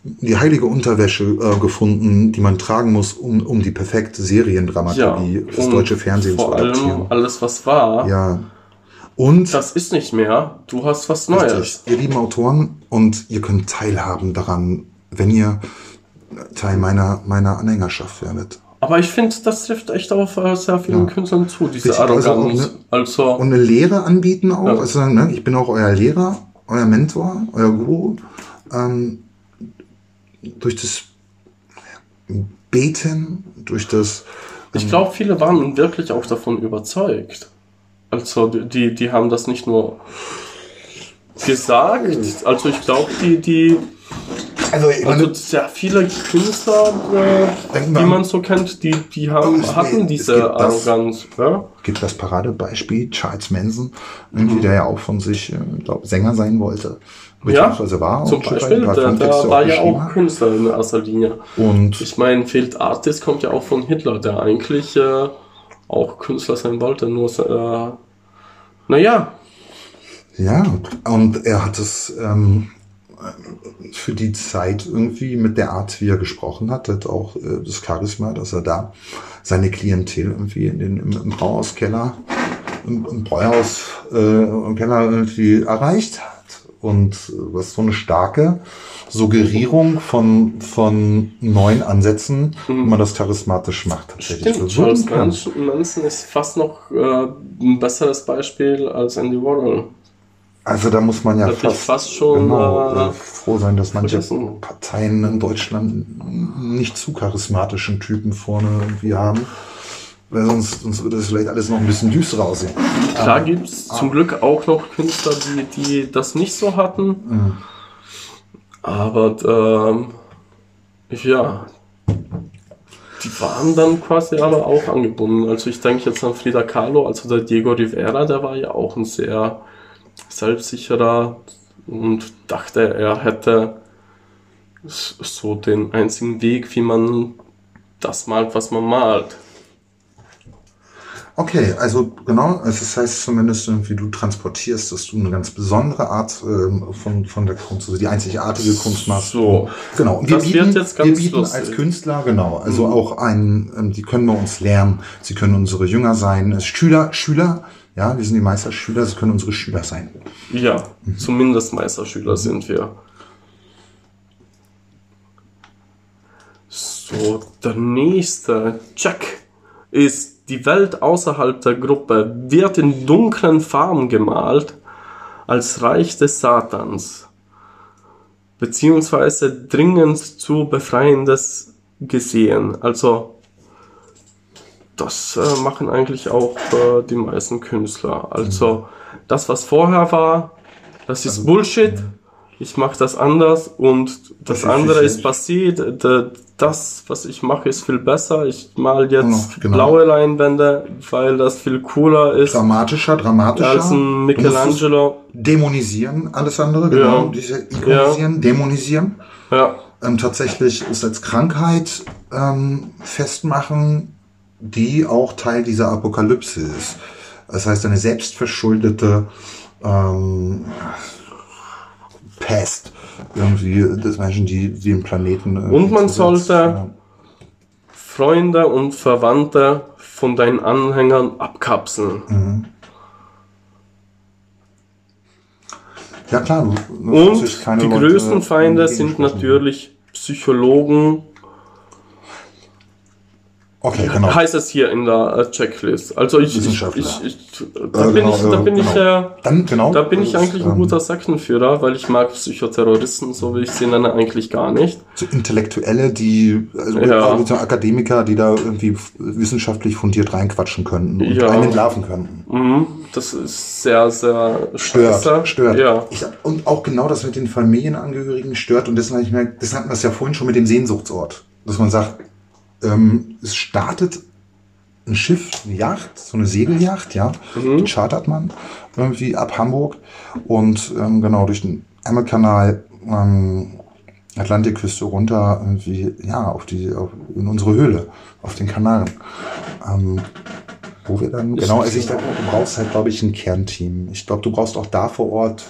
Speaker 3: die heilige Unterwäsche äh, gefunden, die man tragen muss, um, um die perfekte Seriendramaturgie fürs
Speaker 2: und
Speaker 3: deutsche Fernsehen zu
Speaker 2: vor allem
Speaker 3: adaptieren.
Speaker 2: alles, was war,
Speaker 3: Ja. Und
Speaker 2: das ist nicht mehr, du hast was
Speaker 3: Richtig.
Speaker 2: Neues.
Speaker 3: Ihr lieben Autoren und ihr könnt teilhaben daran, wenn ihr Teil meiner, meiner Anhängerschaft werdet.
Speaker 2: Aber ich finde, das trifft echt auf äh, sehr vielen
Speaker 3: Ja.
Speaker 2: Künstlern zu, diese
Speaker 3: Richtig, also auch
Speaker 2: Arroganz.
Speaker 3: ne-
Speaker 2: Also,
Speaker 3: Und eine Lehre anbieten auch.
Speaker 2: Ja.
Speaker 3: Also ne, ich bin auch euer Lehrer, euer Mentor, euer Guru. Ähm, durch das Beten, durch das
Speaker 2: Ich glaube, viele waren wirklich auch davon überzeugt. Also die, die haben das nicht nur gesagt, also ich glaube, die, die,
Speaker 3: also,
Speaker 2: also sehr viele Künstler, äh, die man
Speaker 3: an-
Speaker 2: so kennt, die, die
Speaker 3: Oh,
Speaker 2: haben,
Speaker 3: es-
Speaker 2: hatten
Speaker 3: es
Speaker 2: diese Arroganz. Ja?
Speaker 3: gibt das Paradebeispiel Charles Manson, irgendwie, der ja auch von sich, äh, glaub, Sänger sein wollte.
Speaker 2: Ja,
Speaker 3: Beziehungsweise war.
Speaker 2: zum Beispiel, der,
Speaker 3: Songtexte
Speaker 2: der war ja auch. Künstler in erster Linie.
Speaker 3: Und
Speaker 2: Ich meine, Field Artist kommt ja auch von Hitler, der eigentlich äh, auch Künstler sein wollte, nur, äh, naja,
Speaker 3: Ja, und er hat es ähm, für die Zeit irgendwie mit der Art, wie er gesprochen hat, hat auch äh, das Charisma, dass er da seine Klientel irgendwie in den, im, im Brauhauskeller, im, im Bräuhaus, äh, im Keller irgendwie erreicht hat. Und äh, was so eine starke Suggerierung von, von neuen Ansätzen, wie man das charismatisch macht. tatsächlich
Speaker 2: Stimmt, Charles
Speaker 3: kann.
Speaker 2: Manson ist fast noch äh, ein besseres Beispiel als Andy Warhol.
Speaker 3: Also da muss man ja fast,
Speaker 2: fast schon,
Speaker 3: genau,
Speaker 2: äh,
Speaker 3: äh, froh sein, dass manche
Speaker 2: vergessen.
Speaker 3: Parteien in Deutschland nicht zu charismatischen Typen vorne irgendwie haben. Weil sonst, sonst würde es vielleicht alles noch ein bisschen düsterer aussehen.
Speaker 2: Klar gibt es zum Glück auch noch Künstler, die, die das nicht so hatten.
Speaker 3: Mhm.
Speaker 2: Aber ähm, ja, die waren dann quasi aber auch angebunden. Also ich denke jetzt an Frida Kahlo, also der Diego Rivera, der war ja auch ein sehr selbstsicherer und dachte, er hätte so den einzigen Weg, wie man das malt, was man malt.
Speaker 3: Okay, also genau, also das heißt zumindest irgendwie, du transportierst, dass du eine ganz besondere Art ähm, von, von der Kunst, also die einzigartige Kunst machst.
Speaker 2: So.
Speaker 3: Genau. Und wir
Speaker 2: Das
Speaker 3: bieten, wir bieten
Speaker 2: lustig.
Speaker 3: als Künstler, genau, also auch ein, ähm, die können bei uns lernen, sie können unsere Jünger sein, äh, Schüler, Schüler, ja, wir sind die Meisterschüler, sie können unsere Schüler sein.
Speaker 2: Ja, zumindest Meisterschüler sind wir. So, der nächste Check ist die Welt außerhalb der Gruppe wird in dunklen Farben gemalt als Reich des Satans beziehungsweise dringend zu befreiendes gesehen. Also das äh, machen eigentlich auch äh, die meisten Künstler. Also das, was vorher war, das ist Bullshit. Ich mache das anders und das
Speaker 3: Das ist
Speaker 2: andere ist passiert. Das, was ich mache, ist viel besser. Ich mal jetzt
Speaker 3: Genau, genau.
Speaker 2: blaue Leinwände, weil das viel cooler ist
Speaker 3: Dramatischer, dramatischer.
Speaker 2: als ein Michelangelo.
Speaker 3: Dämonisieren, alles andere, genau.
Speaker 2: Ja.
Speaker 3: Diese ikonisieren, dämonisieren.
Speaker 2: Ja,
Speaker 3: ähm, tatsächlich es als Krankheit ähm, festmachen, die auch Teil dieser Apokalypse ist. Das heißt, eine selbstverschuldete ähm, Pest irgendwie des Menschen, die, den Planeten. irgendwie
Speaker 2: Und man sollte- Freunde und Verwandte von deinen Anhängern abkapseln.
Speaker 3: Ja, klar.
Speaker 2: Und die
Speaker 3: Leute
Speaker 2: größten Feinde sind natürlich Psychologen,
Speaker 3: Okay, genau.
Speaker 2: heißt es hier in der äh, Checklist. Also ich, ich,
Speaker 3: Wissenschaftler.
Speaker 2: ich, ich da
Speaker 3: Äh,
Speaker 2: bin
Speaker 3: genau,
Speaker 2: ich, da bin ich,
Speaker 3: genau.
Speaker 2: äh,
Speaker 3: Dann, genau.
Speaker 2: da bin ich eigentlich ein
Speaker 3: ähm,
Speaker 2: guter Sektenführer, weil ich mag Psychoterroristen, so wie ich sie nenne, eigentlich gar nicht.
Speaker 3: so Intellektuelle, die, also
Speaker 2: Ja.
Speaker 3: also so Akademiker, die da irgendwie wissenschaftlich fundiert reinquatschen könnten und
Speaker 2: Ja.
Speaker 3: einen entlarven könnten.
Speaker 2: Mhm, das ist sehr, sehr
Speaker 3: Stört,
Speaker 2: scheiße.
Speaker 3: stört.
Speaker 2: Ja.
Speaker 3: Ich, und auch genau das mit den Familienangehörigen stört. Und deswegen habe ich mir, das hatten wir es ja vorhin schon mit dem Sehnsuchtsort. Dass man sagt, ähm, es startet ein Schiff, eine Yacht, so eine Segelyacht, ja, die chartert man irgendwie ab Hamburg und ähm, genau durch den Ärmelkanal, ähm, Atlantikküste runter irgendwie, ja, auf die, auf, in unsere Höhle, auf den Kanaren. Ähm, wo wir dann, genau, also ich glaube, du brauchst halt, glaube ich, ein Kernteam. Ich glaube, du brauchst auch da vor Ort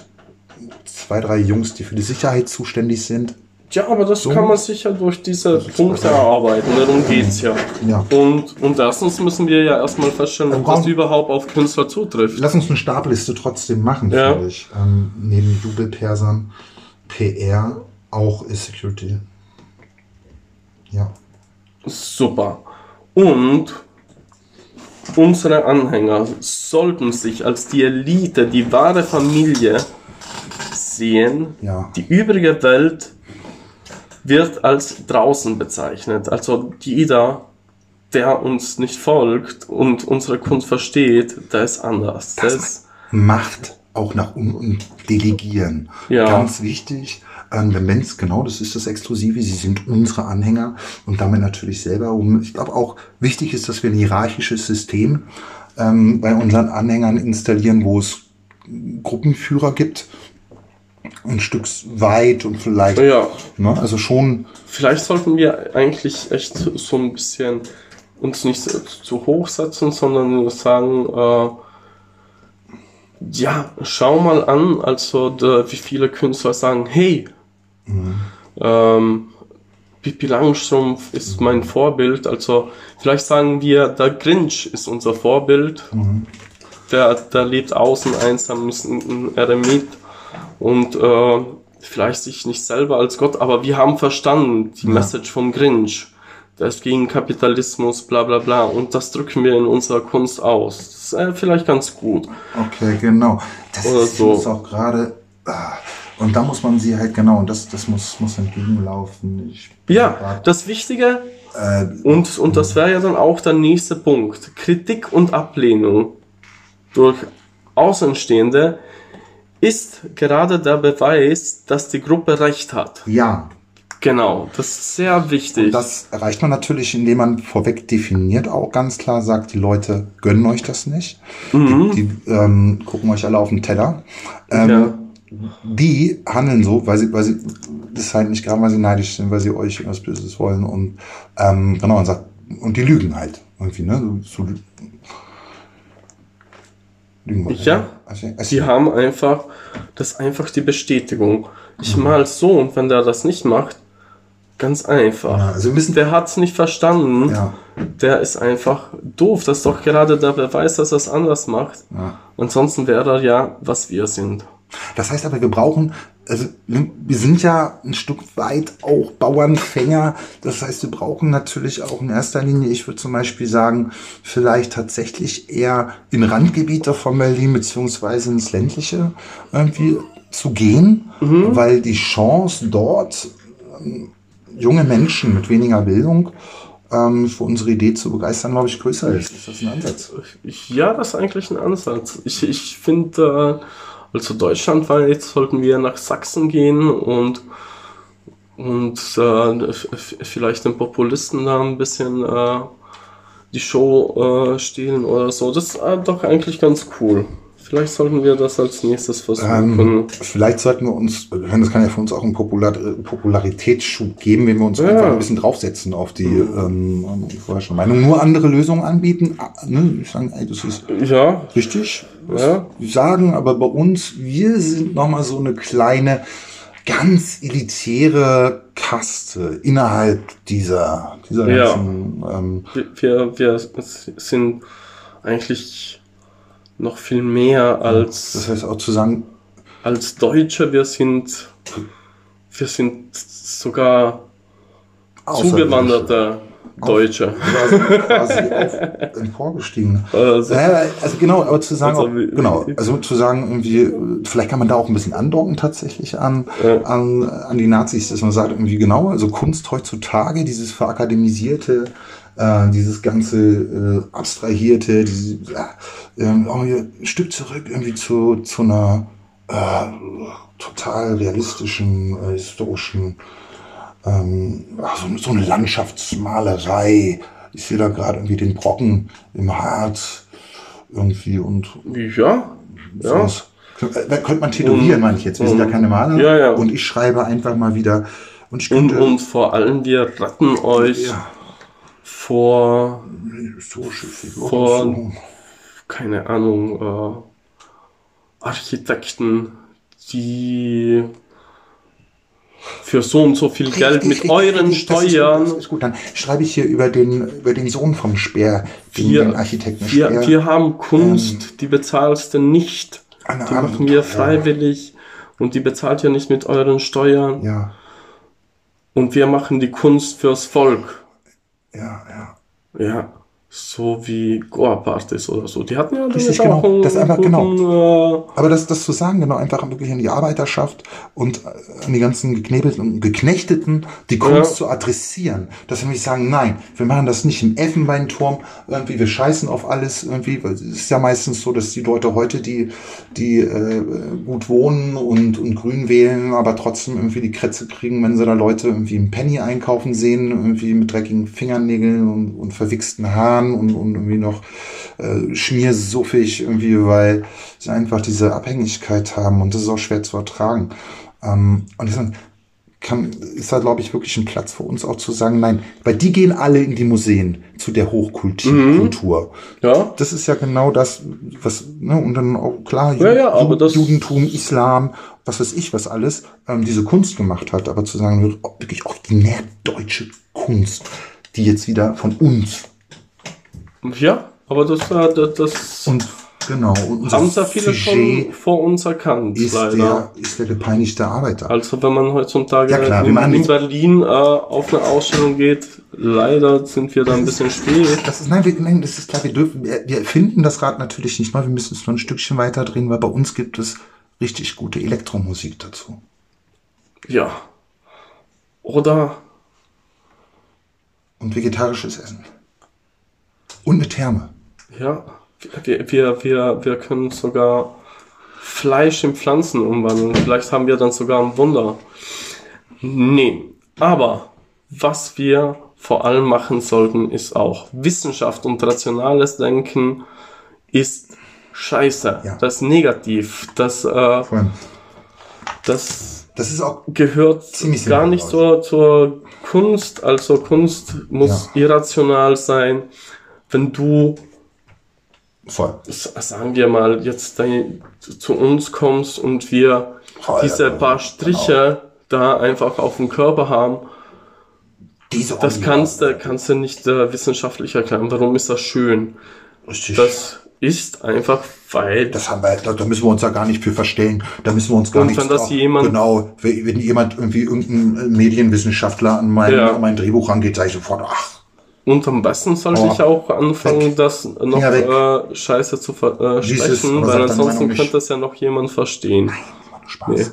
Speaker 3: zwei, drei Jungs, die für die Sicherheit zuständig sind.
Speaker 2: Ja, aber das
Speaker 3: So.
Speaker 2: kann man sicher durch diese Punkte erarbeiten. Darum geht's ja.
Speaker 3: Ja.
Speaker 2: Und, und erstens müssen wir ja erstmal feststellen, ob das überhaupt auf Künstler zutrifft.
Speaker 3: Lass uns eine Stabliste trotzdem machen,
Speaker 2: Ja.
Speaker 3: finde ich. Ähm, neben Jubelpersern, PR, auch ist Security. Ja.
Speaker 2: Super. Und unsere Anhänger sollten sich als die Elite, die wahre Familie sehen.
Speaker 3: Ja.
Speaker 2: Die übrige Welt wird als draußen bezeichnet. Also jeder, der uns nicht folgt und unsere Kunst versteht, der ist anders. Der ist,
Speaker 3: Macht auch nach unten und delegieren.
Speaker 2: Ja.
Speaker 3: Ganz wichtig. Ähm, der Mensch, genau, das ist das Exklusive. Sie sind unsere Anhänger und damit natürlich selber. Und ich glaube auch wichtig ist, dass wir ein hierarchisches System ähm, bei unseren Anhängern installieren, wo es Gruppenführer gibt. Ein Stück weit und vielleicht,
Speaker 2: ja,
Speaker 3: ne, also schon,
Speaker 2: vielleicht sollten wir eigentlich echt so ein bisschen uns nicht zu hoch setzen, sondern nur sagen, äh, ja, schau mal an, also da, wie viele Künstler sagen, hey, ähm, Pippi Langstrumpf ist mein Vorbild, also vielleicht sagen wir, der Grinch ist unser Vorbild, der, der lebt außen einsam, ist ein, ein Eremit und äh, vielleicht sich nicht selber als Gott, aber wir haben verstanden die Message vom Grinch. Der ist gegen Kapitalismus, bla bla bla. Und das drücken wir in unserer Kunst aus. Das ist äh, vielleicht ganz gut.
Speaker 3: okay, genau. Das
Speaker 2: Oder
Speaker 3: ist
Speaker 2: so.
Speaker 3: auch gerade, ah, und da muss man sie halt, genau, und das, das muss, muss entgegenlaufen. Ich
Speaker 2: Ja,
Speaker 3: grad,
Speaker 2: das Wichtige,
Speaker 3: äh,
Speaker 2: und, und das wäre ja dann auch der nächste Punkt. Kritik und Ablehnung durch Außenstehende ist gerade der Beweis, dass die Gruppe Recht hat.
Speaker 3: ja,
Speaker 2: Genau, das ist sehr wichtig.
Speaker 3: Das erreicht man natürlich, indem man vorweg definiert, auch ganz klar sagt, die Leute gönnen euch das nicht.
Speaker 2: Mhm.
Speaker 3: Die, die ähm, gucken euch alle auf den Teller. Ähm,
Speaker 2: Ja.
Speaker 3: Die handeln so, weil sie, weil sie, das halt nicht gerade, weil sie neidisch sind, weil sie euch irgendwas Böses wollen und ähm, genau, und sagt, und die lügen halt irgendwie, ne? So.
Speaker 2: Ja.
Speaker 3: Also, also,
Speaker 2: Die haben einfach, das ist einfach die Bestätigung. Ich mal so und wenn der das nicht macht, ganz einfach.
Speaker 3: Ja, also müssen-
Speaker 2: der hat's nicht verstanden.
Speaker 3: Ja.
Speaker 2: Der ist einfach doof. Das ist doch gerade der Beweis, dass er es anders macht.
Speaker 3: Ja.
Speaker 2: Ansonsten wäre er ja, was wir sind.
Speaker 3: Das heißt aber, wir brauchen, also wir sind ja ein Stück weit auch Bauernfänger. Das heißt, wir brauchen natürlich auch in erster Linie, ich würde zum Beispiel sagen, vielleicht tatsächlich eher in Randgebiete von Berlin beziehungsweise ins ländliche irgendwie zu gehen, weil die Chance dort ähm, junge Menschen mit weniger Bildung ähm, für unsere Idee zu begeistern, glaube ich, größer ist. Ist das ein Ansatz?
Speaker 2: Ja, das ist eigentlich ein Ansatz. Ich, ich finde, äh, Also deutschlandweit sollten wir nach Sachsen gehen und und äh, vielleicht den Populisten da ein bisschen äh, die Show äh, stehlen oder so. Das ist doch eigentlich ganz cool. Vielleicht sollten wir das als nächstes versuchen.
Speaker 3: Ähm, vielleicht sollten wir uns, das kann ja für uns auch einen Popular Popularitätsschub geben, wenn wir uns
Speaker 2: Ja.
Speaker 3: einfach ein bisschen draufsetzen auf die ähm, vorher schon Meinung. Nur andere Lösungen anbieten. Ah, Ne? Ich sagen, ey, das ist
Speaker 2: ja,
Speaker 3: richtig.
Speaker 2: Ja.
Speaker 3: Wir sagen, aber bei uns, wir sind nochmal so eine kleine, ganz elitäre Kaste innerhalb dieser, dieser
Speaker 2: Ja.
Speaker 3: ganzen, ähm,
Speaker 2: wir, wir sind eigentlich noch viel mehr als
Speaker 3: das heißt auch zu sagen,
Speaker 2: als Deutsche, wir sind, wir sind sogar zugewanderte Deutsche.
Speaker 3: quasi, quasi <laughs> auf, emporgestiegen.
Speaker 2: Also,
Speaker 3: Ja, also genau, aber zu sagen,
Speaker 2: Also
Speaker 3: auch, genau, also zu sagen, irgendwie, vielleicht kann man da auch ein bisschen andocken tatsächlich an,
Speaker 2: Ja.
Speaker 3: an, an die Nazis, dass man sagt, irgendwie genau, also Kunst heutzutage, dieses verakademisierte, äh, dieses ganze äh, abstrahierte, diese, äh, ein Stück zurück irgendwie zu, zu einer äh, total realistischen, äh, historischen ähm, so, so eine Landschaftsmalerei. Ich sehe da gerade irgendwie den Brocken im Harz irgendwie und
Speaker 2: ja, ja.
Speaker 3: sowas. Da könnte man tätowieren, meine ich jetzt. Wir sind ja keine Maler.
Speaker 2: Ja, ja.
Speaker 3: Und ich schreibe einfach mal wieder. Und
Speaker 2: Und, und vor allem, wir retten euch
Speaker 3: ja,
Speaker 2: vor. Vor- keine Ahnung, äh, Architekten, die für so und so viel Geld
Speaker 3: Richtig,
Speaker 2: mit
Speaker 3: richtig,
Speaker 2: euren
Speaker 3: richtig, das ist
Speaker 2: Steuern
Speaker 3: Das ist gut. Dann schreibe ich hier über den, über den Sohn vom Speer, den,
Speaker 2: Wir-
Speaker 3: den Architekten
Speaker 2: Wir,
Speaker 3: Speer.
Speaker 2: wir haben Kunst, die bezahlst du nicht.
Speaker 3: Eine
Speaker 2: Die machen wir freiwillig und die bezahlt ihr nicht mit euren Steuern.
Speaker 3: ja,
Speaker 2: Und wir machen die Kunst fürs Volk.
Speaker 3: Ja, ja.
Speaker 2: Ja, so wie Goa-Partys oder so. Die hatten ja
Speaker 3: Richtig,
Speaker 2: damit
Speaker 3: genau.
Speaker 2: auch einen
Speaker 3: Das ist einfach
Speaker 2: guten, äh,
Speaker 3: Aber das, das zu sagen, genau, einfach wirklich an die Arbeiterschaft und äh, an die ganzen geknebelten und geknechteten, die Kunst
Speaker 2: Ja.
Speaker 3: zu adressieren. Dass wir nämlich sagen, nein, wir machen das nicht im Elfenbeinturm, irgendwie, wir scheißen auf alles, irgendwie, weil es ist ja meistens so, dass die Leute heute, die, die äh, gut wohnen und, und grün wählen, aber trotzdem irgendwie die Krätze kriegen, wenn sie da Leute irgendwie im Penny einkaufen sehen, irgendwie mit dreckigen Fingernägeln und, und verwichsten Haaren und, und irgendwie noch äh, schmiersuffig irgendwie, weil sie einfach diese Abhängigkeit haben und das ist auch schwer zu ertragen. Ähm, und deswegen kann, ist da, glaube ich, wirklich ein Platz für uns auch zu sagen, nein, weil die gehen alle in die Museen zu der Hochkultur. Kultur.
Speaker 2: ja,
Speaker 3: Das ist ja genau das, was, ne, und dann auch klar,
Speaker 2: Ja, ja, aber das-
Speaker 3: Judentum, Islam, was weiß ich, was alles, ähm, diese Kunst gemacht hat, aber zu sagen, wird auch wirklich originär deutsche Kunst, die jetzt wieder von uns
Speaker 2: ja, aber das, äh, das, das
Speaker 3: und genau,
Speaker 2: haben sehr viele schon
Speaker 3: Sujet
Speaker 2: vor uns erkannt,
Speaker 3: ist
Speaker 2: leider.
Speaker 3: der, ist der gepeinigte Arbeiter.
Speaker 2: Also wenn man heutzutage
Speaker 3: Ja, klar,
Speaker 2: in, in Berlin äh, auf eine Ausstellung geht, leider sind wir da ein bisschen spät.
Speaker 3: Das ist, nein, wir, nein, das ist klar, wir dürfen, wir, wir finden das Rad natürlich nicht neu, wir müssen es nur ein Stückchen weiter drehen, weil bei uns gibt es richtig gute Elektromusik dazu.
Speaker 2: Ja. Oder
Speaker 3: Und vegetarisches Essen. Und eine Therme.
Speaker 2: ja, wir, wir, wir, wir können sogar Fleisch in Pflanzen umwandeln. Vielleicht haben wir dann sogar ein Wunder. Nee, aber was wir vor allem machen sollten, ist auch Wissenschaft und rationales Denken ist scheiße.
Speaker 3: Ja.
Speaker 2: Das ist negativ. Das, äh, das
Speaker 3: Das ist auch
Speaker 2: gehört gar nicht zur, zur Kunst. Also Kunst muss irrational sein. Wenn du,
Speaker 3: voll.
Speaker 2: sagen wir mal, jetzt zu uns kommst und wir
Speaker 3: Voll,
Speaker 2: diese
Speaker 3: ja,
Speaker 2: paar Striche da einfach auf dem Körper haben,
Speaker 3: Diese
Speaker 2: das kannst du, kannst du nicht äh, wissenschaftlich erklären. Warum ist das schön?
Speaker 3: Richtig.
Speaker 2: Das ist einfach, weil
Speaker 3: Das haben wir, da, da müssen wir uns ja gar nicht für verstellen. Da müssen wir uns gar nicht.
Speaker 2: wenn das jemand-
Speaker 3: genau, wenn, wenn jemand irgendwie irgendein Medienwissenschaftler an mein,
Speaker 2: Ja.
Speaker 3: an mein Drehbuch rangeht, sage ich sofort, ach,
Speaker 2: Und am besten sollte
Speaker 3: Oh.
Speaker 2: ich auch anfangen, das noch äh, scheiße zu ver- äh, weil ansonsten könnte das ja noch jemand verstehen.
Speaker 3: Spaß.
Speaker 2: Nee.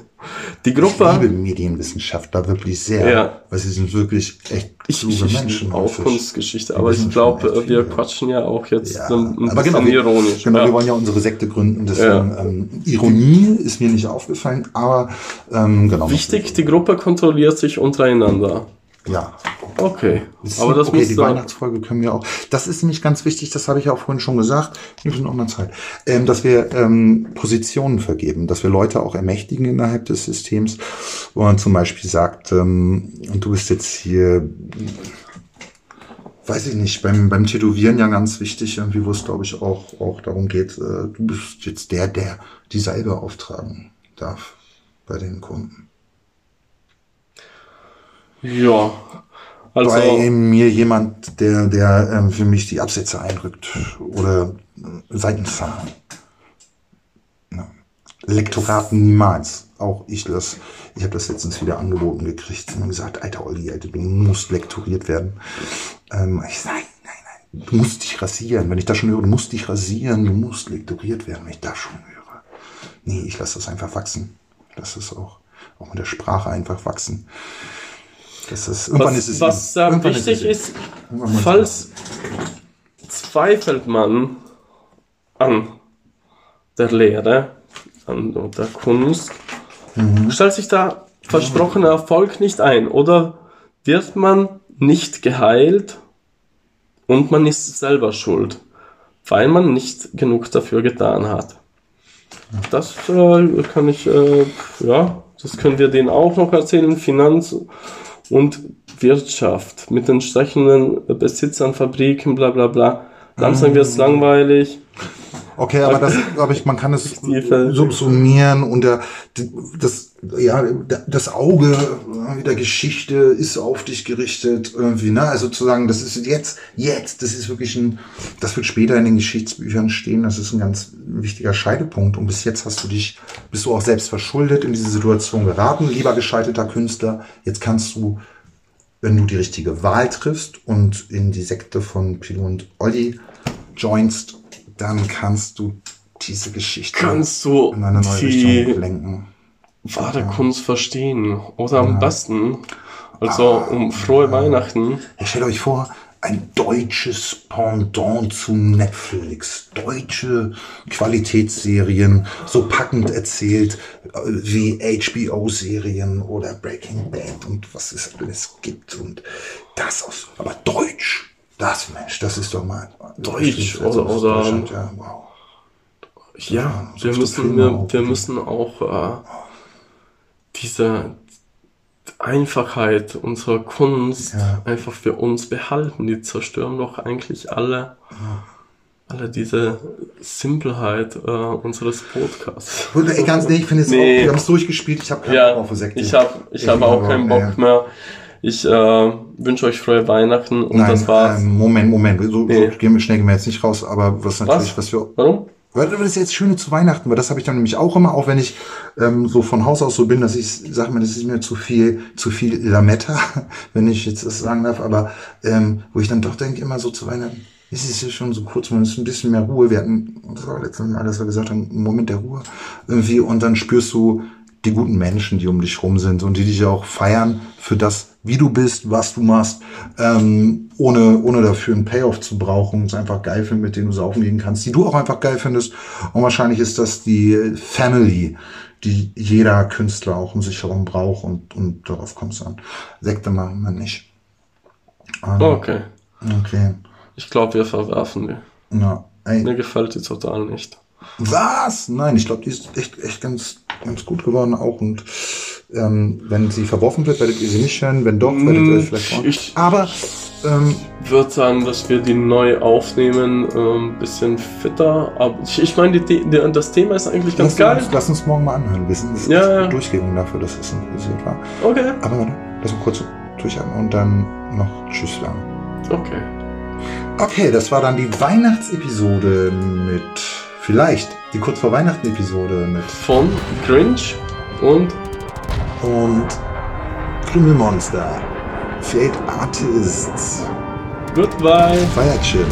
Speaker 2: Die
Speaker 3: Ich liebe
Speaker 2: Gruppe,
Speaker 3: Medienwissenschaftler wirklich sehr,
Speaker 2: Ja.
Speaker 3: weil sie sind wirklich echt
Speaker 2: ich,
Speaker 3: kluge
Speaker 2: ich,
Speaker 3: Menschen.
Speaker 2: auch. Kunstgeschichte, aber ich glaube,
Speaker 3: echt
Speaker 2: wir quatschen ja auch jetzt
Speaker 3: Ja,
Speaker 2: ein, ein
Speaker 3: aber
Speaker 2: bisschen
Speaker 3: genau,
Speaker 2: ironisch.
Speaker 3: genau,
Speaker 2: ja.
Speaker 3: wir wollen ja unsere Sekte gründen, deswegen
Speaker 2: Ja.
Speaker 3: ähm, Ironie ist mir nicht aufgefallen, aber ähm, genau.
Speaker 2: Wichtig, die Gruppe kontrolliert sich untereinander.
Speaker 3: Ja.
Speaker 2: Okay,
Speaker 3: Das
Speaker 2: aber das
Speaker 3: okay,
Speaker 2: muss
Speaker 3: die
Speaker 2: dann,
Speaker 3: Weihnachtsfolge können wir auch. Das ist nämlich ganz wichtig, das habe ich ja auch vorhin schon gesagt, wir sind auch der Zeit, ähm, dass wir ähm, Positionen vergeben, dass wir Leute auch ermächtigen innerhalb des Systems, wo man zum Beispiel sagt, ähm, und du bist jetzt hier, weiß ich nicht, beim, beim Tätowieren ja ganz wichtig, irgendwie, wo es glaube ich auch, auch darum geht, äh, du bist jetzt der, der die Salbe auftragen darf bei den Kunden.
Speaker 2: Ja, also
Speaker 3: bei mir jemand, der, der ähm, für mich die Absätze einrückt oder Seitenzahlen. Ja. Lektoraten niemals. Auch ich das, ich habe das letztens wieder angeboten gekriegt und gesagt, alter Olli, Alter, du musst lektoriert werden. Ähm, ich sag, nein, nein, nein, du musst dich rasieren. Wenn ich das schon höre, du musst dich rasieren, du musst lektoriert werden, wenn ich das schon höre. Nee, ich lasse das einfach wachsen. Ich lasse es auch, auch mit der Sprache einfach wachsen. Das ist, irgendwann
Speaker 2: was,
Speaker 3: ist es
Speaker 2: was sehr
Speaker 3: irgendwann
Speaker 2: wichtig ist,
Speaker 3: muss
Speaker 2: falls zweifelt man an der Lehre, an der Kunst,
Speaker 3: Mhm.
Speaker 2: stellt sich da versprochener Erfolg nicht ein oder wird man nicht geheilt und man ist selber schuld, weil man nicht genug dafür getan hat. Das äh, kann ich, äh, ja, das können wir denen auch noch erzählen. Finanz und Wirtschaft mit den entsprechenden Besitzern, Fabriken, bla bla bla. Langsam wird es langweilig.
Speaker 3: Okay, aber das, <laughs> glaube ich, man kann es subsumieren und der, das, ja, das Auge der Geschichte ist auf dich gerichtet irgendwie, ne? Also zu sagen, das ist jetzt, jetzt, das ist wirklich ein, das wird später in den Geschichtsbüchern stehen, das ist ein ganz wichtiger Scheidepunkt und bis jetzt hast du dich, bist du auch selbst verschuldet in diese Situation geraten, lieber gescheiterter Künstler. Jetzt kannst du wenn du die richtige Wahl triffst und in die Sekte von Pilo und Olli joinst, dann kannst du diese Geschichte
Speaker 2: Kannst du
Speaker 3: in eine neue Richtung lenken.
Speaker 2: Wahre Kunst verstehen? Oder am besten, also um frohe Weihnachten.
Speaker 3: Ich stelle euch vor, ein deutsches Pendant zu Netflix. Deutsche Qualitätsserien, so packend erzählt äh, wie HBO-Serien oder Breaking Bad und was es alles gibt. Und das aus, aber Deutsch. Das, Mensch, das ist doch mal
Speaker 2: Deutsch
Speaker 3: Also
Speaker 2: oder- oder-
Speaker 3: ja, wow.
Speaker 2: Ja,
Speaker 3: so
Speaker 2: wir müssen, wir,
Speaker 3: auch.
Speaker 2: wir müssen auch äh, diese Einfachheit unserer Kunst
Speaker 3: Ja.
Speaker 2: einfach für uns behalten. Die zerstören doch eigentlich alle, alle diese Simpelheit äh, unseres Podcasts.
Speaker 3: Ey, ganz nee, ich finde es
Speaker 2: Nee.
Speaker 3: auch, wir haben es durchgespielt, ich habe keinen
Speaker 2: Ja,
Speaker 3: Bock auf Sekte.
Speaker 2: ich habe ich hab auch keinen Bock
Speaker 3: nee.
Speaker 2: mehr. Ich äh, wünsche euch frohe Weihnachten und
Speaker 3: Nein,
Speaker 2: das war's.
Speaker 3: ähm, Moment, Moment. So,
Speaker 2: Nee.
Speaker 3: so gehen wir, schnell gehen wir jetzt nicht raus, aber was natürlich, was, wir.
Speaker 2: Warum?
Speaker 3: Weil das ist jetzt Schöne zu Weihnachten, weil das habe ich dann nämlich auch immer, auch wenn ich ähm, so von Haus aus so bin, dass ich sage mir, das ist mir zu viel, zu viel Lametta, <laughs> wenn ich jetzt das sagen darf, aber ähm, wo ich dann doch denke, immer so zu Weihnachten, es ist ja schon so kurz, man ist ein bisschen mehr Ruhe. Wir hatten, das war letztes Mal, dass wir gesagt haben, einen Moment der Ruhe irgendwie. Und dann spürst du die guten Menschen, die um dich rum sind und die dich auch feiern für das, wie du bist, was du machst, ähm, ohne, ohne dafür einen Payoff zu brauchen, es einfach geil finden, mit denen du saufen gehen kannst, die du auch einfach geil findest. Und wahrscheinlich ist das die Family, die jeder Künstler auch um sich herum braucht und, und darauf kommt es an. Sekte machen wir nicht. Ähm,
Speaker 2: Okay.
Speaker 3: Okay.
Speaker 2: Ich glaube, wir verwerfen die.
Speaker 3: Na, ey.
Speaker 2: Mir gefällt die total nicht.
Speaker 3: Was? Nein, ich glaube, die ist echt, echt ganz, ganz gut geworden auch. Und ähm, wenn sie verworfen wird, werdet ihr sie nicht hören. Wenn doch, werdet ihr euch vielleicht freuen.
Speaker 2: Ich-
Speaker 3: Aber ähm,
Speaker 2: würde sagen, dass wir die neu aufnehmen, ein ähm, bisschen fitter. Aber ich, ich meine, das Thema ist eigentlich ganz geil.
Speaker 3: uns, lass uns morgen mal anhören. Wir sind
Speaker 2: Ja, ja.
Speaker 3: Dafür, dass es interessiert war.
Speaker 2: Okay.
Speaker 3: Aber warte, lass uns kurz durchatmen und dann noch Tschüss sagen.
Speaker 2: Okay.
Speaker 3: Okay, das war dann die Weihnachtsepisode mit, vielleicht, die kurz vor Weihnachten-Episode mit
Speaker 2: Von Grinch und
Speaker 3: und Krümelmonster, Fate Artists,
Speaker 2: Goodbye.
Speaker 3: Feiertchen.